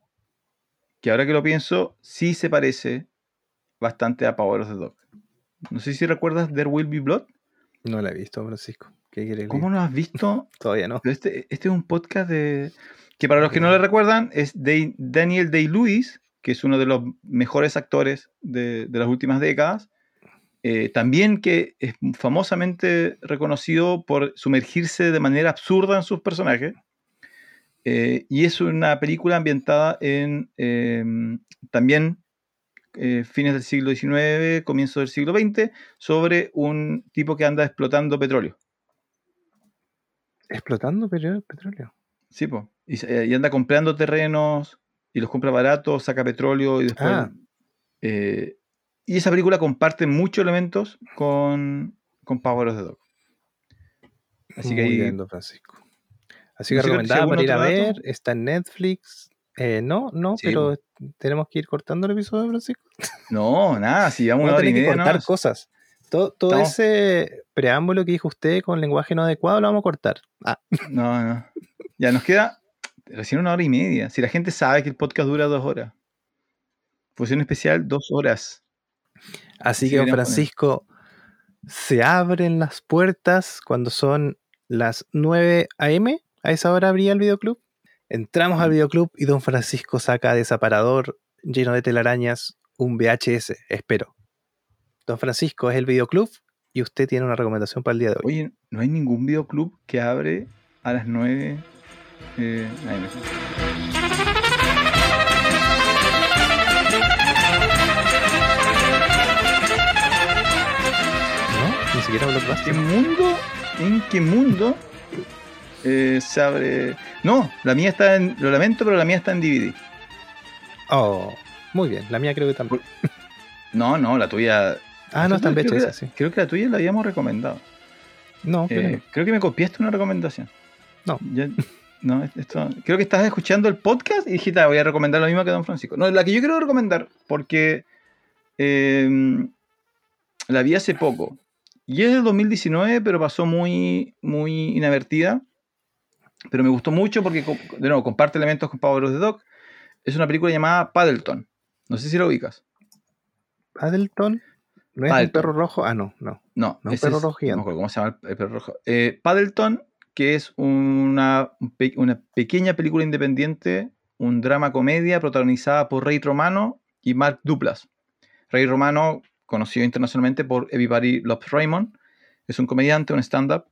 que ahora que lo pienso, sí se parece bastante a Power of the Dog. No sé si recuerdas There Will Be Blood. No la he visto, Francisco. ¿Qué ¿Cómo no has visto Todavía no. Este, este es un podcast de. Que para los que no le recuerdan, es de Daniel Day-Lewis, que es uno de los mejores actores de, de las últimas décadas. Eh, también que es famosamente reconocido por sumergirse de manera absurda en sus personajes. Eh, y es una película ambientada en eh, también eh, fines del siglo XIX, comienzo del siglo XX, sobre un tipo que anda explotando petróleo. Explotando petróleo. Sí, po. Y, anda comprando terrenos y los compra baratos, saca petróleo y después. Ah. y esa película comparte muchos elementos con, con Power of the Dog. Así que Muy ahí. bien, don Francisco. Así que recomendada para ir a dato. ver. Está en Netflix. Eh, no, no, Sí, pero tenemos que ir cortando el episodio, Francisco. No, nada, si Vamos a tener que cortar cosas. Todo, todo ese preámbulo que dijo usted con lenguaje no adecuado lo vamos a cortar. Ah, No, no. Ya nos queda recién una hora y media. Si la gente sabe que el podcast dura dos horas. Función especial, dos horas. Así Sí, que, don queríamos poner. Francisco, se abren las puertas cuando son las 9 a.m. A esa hora abría el videoclub. Entramos al videoclub y don Francisco saca de ese aparador lleno de telarañas un VHS. Espero. Don Francisco es el videoclub y usted tiene una recomendación para el día de hoy. Oye, ¿no hay ningún videoclub que abre a las 9 eh, AM? ¿No? Ni siquiera ¿En qué mundo? ¿En qué mundo eh, se abre? No, la mía está en. Lo lamento, pero la mía está en DVD. Oh, muy bien. La mía creo que también. No, no, la tuya. Ah, no, está en creo VHS, sí. creo que la tuya la habíamos recomendado. No, creo que Eh, no. creo que me copiaste una recomendación. No. Ya- no, esto, creo que estás escuchando el podcast y dijiste, "Ah, voy a recomendar lo mismo que Don Francisco. No, la que yo quiero recomendar, porque eh, la vi hace poco. Y es del 2019, pero pasó muy, muy inadvertida. Pero me gustó mucho porque, de nuevo, comparte elementos con Power of the Dog. Es una película llamada Paddleton. No sé si lo ubicas. Paddleton. ¿No es Paddleton. perro rojo? Ah, no, no. No, No, ese perro es- rojo gigante. no me acuerdo cómo se llama el, el perro rojo. Eh, Paddleton, que es una, una pequeña película independiente, un drama comedia protagonizada por Ray Romano y Mark Duplass. Ray Romano, conocido internacionalmente por Everybody Loves Raymond, es un comediante, un stand-up,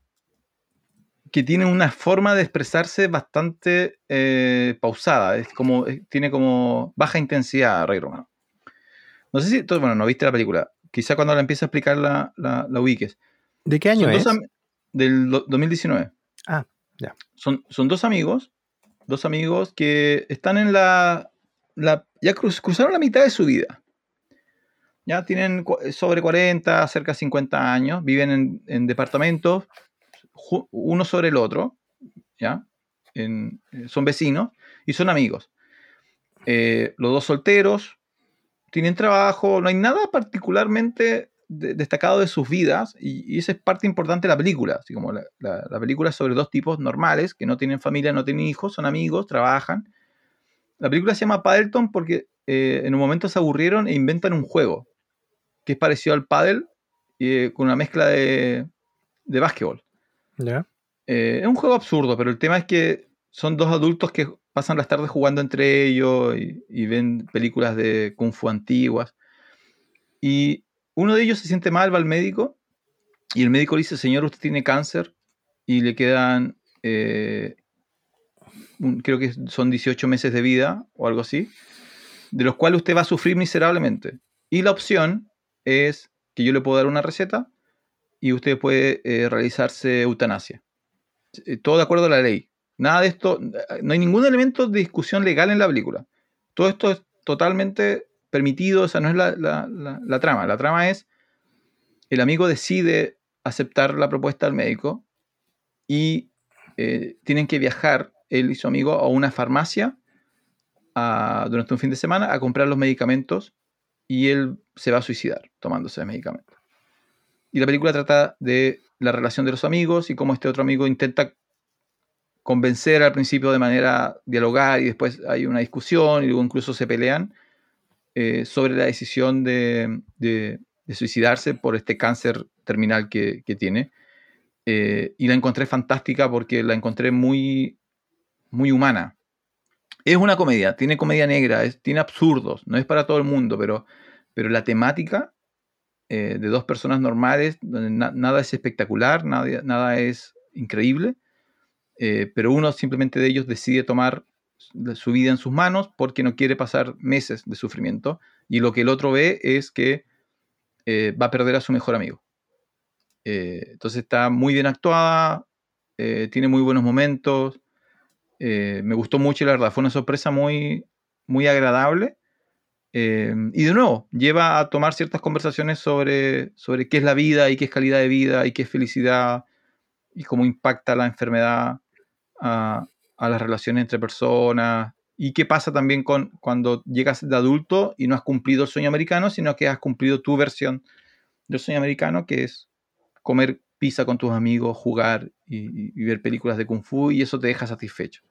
que tiene una forma de expresarse bastante eh, pausada. Es como, eh, tiene como baja intensidad Ray Romano. No sé si, tú- bueno, no viste la película. Quizá cuando la empiece a explicar la, la, la ubiques. ¿De qué año Son es? dos del do- 2019. Ah, ya. Son, son dos amigos, dos amigos que están en la, la ya cruz- cruzaron la mitad de su vida. ya tienen sobre 40, cerca de 50 años, viven en, en departamentos, uno sobre el otro, ¿ya? En- eh, son vecinos y son amigos. Eh, los dos solteros, tienen trabajo, no hay nada particularmente de- destacado de sus vidas y, y esa es parte importante de la película. Así como la, la- la película sobre dos tipos normales que no tienen familia, no tienen hijos, son amigos, trabajan. La película se llama Paddleton porque eh, en un momento se aburrieron e inventan un juego que es parecido al paddle eh, con una mezcla de, de básquetbol. ¿Ya? Eh, es un juego absurdo, pero el tema es que son dos adultos que pasan las tardes jugando entre ellos y, y ven películas de kung fu antiguas. Y uno de ellos se siente mal, va al médico y el médico le dice, señor, usted tiene cáncer y le quedan, eh, un- creo que son 18 meses de vida o algo así, de los cuales usted va a sufrir miserablemente. Y la opción es que yo le puedo dar una receta y usted puede eh, realizarse eutanasia. Eh, Todo de acuerdo a la ley. Nada de esto, no hay ningún elemento de discusión legal en la película. Todo esto es totalmente permitido, esa no es la, la- la- la trama. La trama es, el amigo decide aceptar la propuesta del médico y eh, tienen que viajar, él y su amigo, a una farmacia a- durante un fin de semana a comprar los medicamentos y él se va a suicidar tomándose el medicamento. Y la película trata de la relación de los amigos y cómo este otro amigo intenta convencer al principio de manera dialogar y después hay una discusión y luego incluso se pelean eh, sobre la decisión de, suicidarse por este cáncer terminal que, tiene. Eh, y la encontré fantástica porque la encontré muy, muy humana. Es una comedia, tiene comedia negra, tiene absurdos, no es para todo el mundo, pero, pero la temática eh, de dos personas normales, donde na- nada es espectacular, nada, nada es increíble, eh, pero uno simplemente de ellos decide tomar su- vida en sus manos porque no quiere pasar meses de sufrimiento y lo que el otro ve es que eh, va a perder a su mejor amigo. Entonces está muy bien actuada, tiene muy buenos momentos, me gustó mucho, la verdad, fue una sorpresa muy, muy agradable. Eh, y de nuevo, lleva a tomar ciertas conversaciones sobre, sobre qué es la vida y qué es calidad de vida y qué es felicidad y cómo impacta la enfermedad a, a las relaciones entre personas y qué pasa también con cuando llegas de adulto y no has cumplido el sueño americano, sino que has cumplido tu versión del sueño americano, que es comer pizza con tus amigos, jugar y, y ver películas de kung fu y eso te deja satisfecho.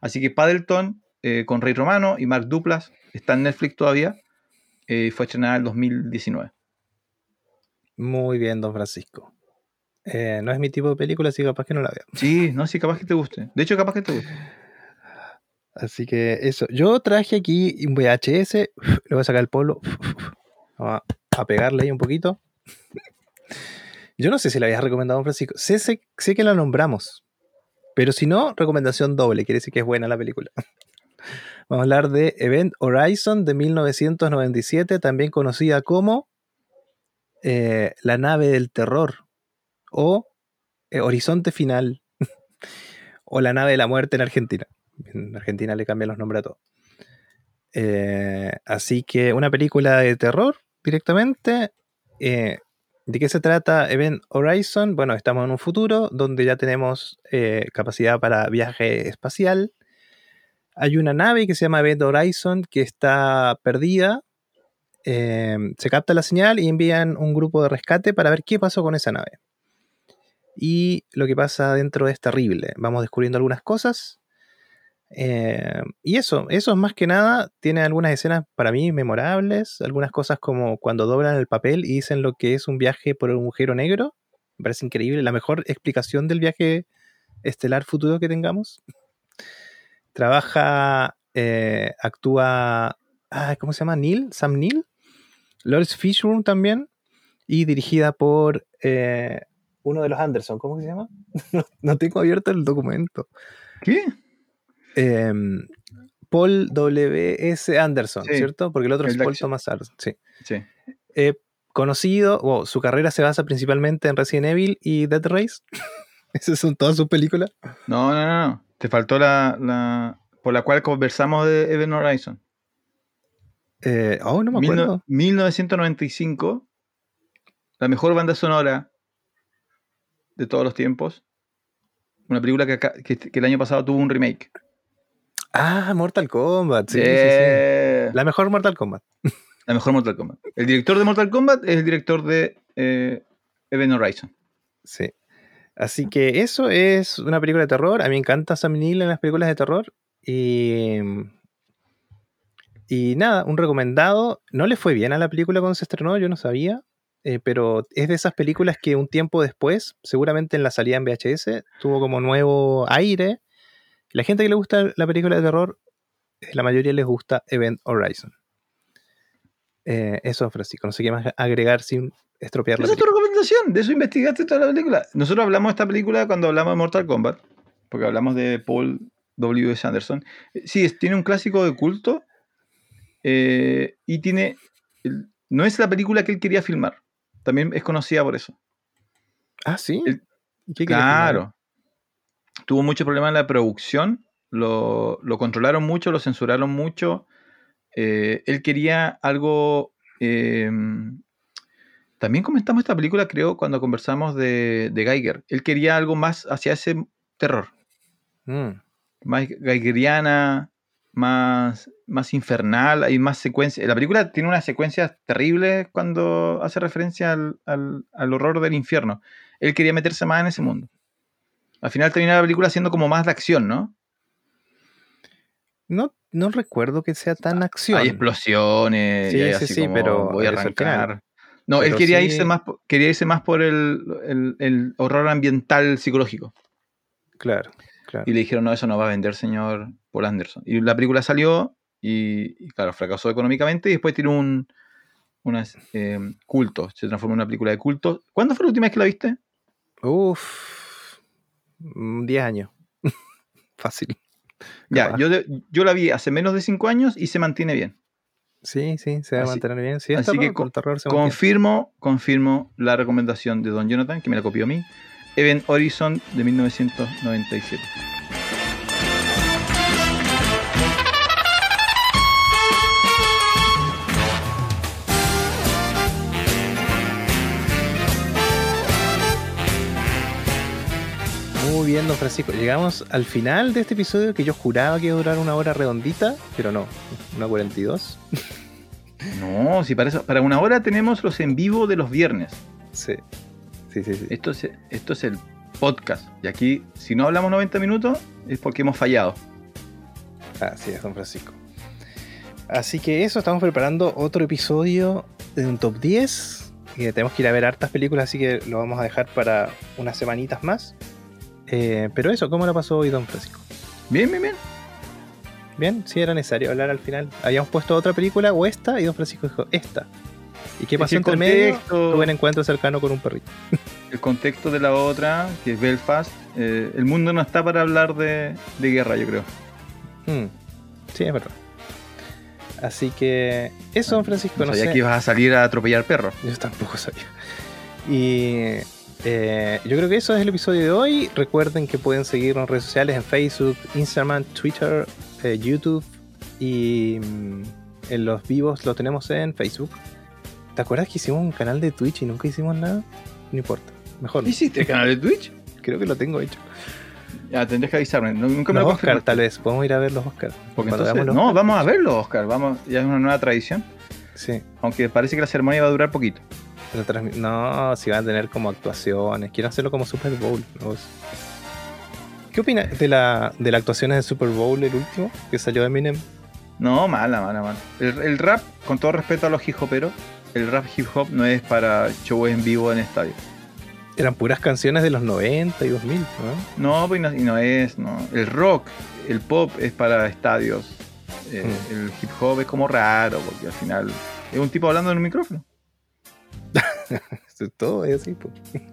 Así que Paddleton eh, con Rey Romano y Mark Duplas está en Netflix todavía. eh, fue estrenada en el 2019. Muy bien, don Francisco. Eh, no es mi tipo de película, así que capaz que no la veo. Sí, no, sí, capaz que te guste. De hecho, capaz que te guste. Así que eso. Yo traje aquí un VHS. Le voy a sacar el polo. Vamos a, a pegarle ahí un poquito. Yo no sé si la habías recomendado, don Francisco. Sé, sé, sé que la nombramos. Pero si no, recomendación doble. Quiere decir que es buena la película. Vamos a hablar de Event Horizon de 1997, también conocida como eh, La nave del terror o eh, Horizonte Final o La nave de la muerte en Argentina. En Argentina le cambian los nombres a todo. Eh, así que una película de terror directamente. ¿De qué se trata Event Horizon? Bueno, estamos en un futuro donde ya tenemos capacidad para viaje espacial. Hay una nave que se llama Event Horizon que está perdida. Eh, se capta la señal y envían un grupo de rescate para ver qué pasó con esa nave. Y lo que pasa dentro es terrible. Vamos descubriendo algunas cosas. Eh, y eso, eso es más que nada, tiene algunas escenas para mí memorables, algunas cosas como cuando doblan el papel y dicen lo que es un viaje por un agujero negro. Me parece increíble, la mejor explicación del viaje estelar futuro que tengamos. Trabaja, eh, actúa, ah, ¿cómo se llama? Neil, Sam Neill, Lawrence Fishburne también, y dirigida por eh, uno de los Anderson, ¿cómo se llama? no, no tengo abierto el documento. ¿Qué? Eh, Paul W.S. Anderson, Sí, ¿cierto? Porque el otro el es Paul. Thomas Anderson, sí. Sí. Eh, conocido, su carrera se basa principalmente en Resident Evil y Dead Race. Esas son todas sus películas. No, no, no. Te faltó la, la por la cual conversamos de Event Horizon. Eh, oh, no me acuerdo. 1995. La mejor banda sonora de todos los tiempos. Una película que, que- que el año pasado tuvo un remake. Ah, Mortal Kombat. Sí, sí, sí. La mejor Mortal Kombat. La mejor Mortal Kombat. El director de Mortal Kombat es el director de eh, Event Horizon. Sí. Así que eso es una película de terror. A mí me encanta Sam Neill en las películas de terror. Y. Y nada, un recomendado. No le fue bien a la película cuando se estrenó, yo no sabía. eh, pero es de esas películas que un tiempo después, seguramente en la salida en VHS, tuvo como nuevo aire. La gente que le gusta la película de terror, eh, la mayoría les gusta Event Horizon. Eh, eso, Francisco. No sé qué más agregar sin estropear la Esa es tu recomendación. De eso investigaste toda la película. Nosotros hablamos de esta película cuando hablamos de Mortal Kombat. Porque hablamos de Paul W.S. Anderson. Eh, Sí, es- tiene un clásico de culto. eh, y tiene. el- no es la película que él quería filmar. También es conocida por eso. Ah, sí. El- ¿Y qué quería filmar? Claro. Tuvo mucho problema en la producción. Lo, lo controlaron mucho, lo censuraron mucho. Eh, él quería algo. eh, también comentamos esta película, creo, cuando conversamos de, de Geiger. Él quería algo más hacia ese terror. Mm. Más geigeriana, más, más infernal. Hay más secuencias. La película tiene unas secuencias terribles cuando hace referencia al, al- al horror del infierno. Él quería meterse más en ese mundo. Al final termina la película siendo como más de acción, ¿no? No, no recuerdo que sea tan acción. Hay explosiones. Sí, y hay sí, así sí, como, pero voy a arrancar. No, él quería sí- irse más, quería irse más por el, el- el horror ambiental psicológico. Claro, claro. Y le dijeron, no, eso no va a vender, señor Paul Anderson. Y la película salió y, y, claro, fracasó económicamente y después tiene un unas, eh, culto. Se transformó en una película de culto. ¿Cuándo fue la última vez que la viste? Uf. mm, 10 años. Fácil. Ya, yo, yo la vi hace menos de 5 años y se mantiene bien. Sí, sí, se va a mantener bien. Sí, así que con- terror se. Confirmo, confirmo la recomendación de Don Jonathan, que me la copió a mí. Event Horizon de 1997. Muy bien, don Francisco. Llegamos al final de este episodio que yo juraba que iba a durar una hora redondita, pero no, una 42. No, si para, eso, para una hora tenemos los en vivo de los viernes. Sí, sí, sí. sí. Esto es, esto es el podcast. Y aquí, si no hablamos 90 minutos, es porque hemos fallado. Así es, don Francisco. Así que eso, estamos preparando otro episodio de un top 10. Que tenemos que ir a ver hartas películas, así que lo vamos a dejar para unas semanitas más. Eh, pero eso, ¿cómo lo pasó hoy, don Francisco? Bien, bien, bien. Bien, sí era necesario hablar al final. Habíamos puesto otra película o esta, y don Francisco dijo esta. ¿Y qué Es pasó que el entre medio? Tuve un encuentro cercano con un perrito. El contexto de la otra, que es Belfast, eh, el mundo no está para hablar de, de guerra, yo creo. Mm, Sí, es verdad. Así que eso, don Francisco, No no sabía sé. que ibas a salir a atropellar perros. Yo tampoco sabía. Y eh, yo creo que eso es el episodio de hoy. Recuerden que pueden seguirnos en redes sociales en Facebook, Instagram, Twitter, eh, YouTube y mm, en los vivos lo tenemos en Facebook. ¿Te acuerdas que hicimos un canal de Twitch y nunca hicimos nada? No importa. Mejor. ¿Hiciste el canal de Twitch? Creo que lo tengo hecho. Ya, tendrías que avisarme. Nunca me Los lo Oscar, tal vez. Podemos ir a ver los Oscar. Porque entonces, los no, Oscar. vamos a verlo, Oscar. Vamos, ya es una nueva tradición. Sí. Aunque parece que la ceremonia va a durar poquito. No, si van a tener como actuaciones. Quiero hacerlo como Super Bowl. ¿no? ¿Qué opinas de, la, de las actuaciones de Super Bowl, el último, que salió de Eminem? No, mala, mala, mala. El, el rap, con todo respeto a los hip hoperos, el rap hip hop no es para shows en vivo en estadio. Eran puras canciones de los 90 y 2000, ¿no? No, pues, y no, y no es, no. El rock, el pop es para estadios. Eh, Mm. El hip hop es como raro, porque al final es un tipo hablando en un micrófono. Todo es así, pues.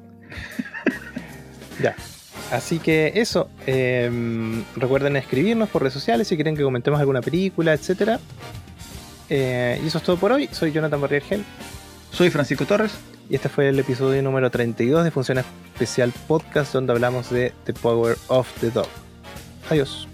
ya. Así que eso. em, recuerden escribirnos por redes sociales si quieren que comentemos alguna película, etcétera. Eh, y eso es todo por hoy. Soy Jonathan Barriergel Soy Francisco Torres. y este fue el episodio número 32 de Función Especial Podcast donde hablamos de The Power of the Dog. Adiós.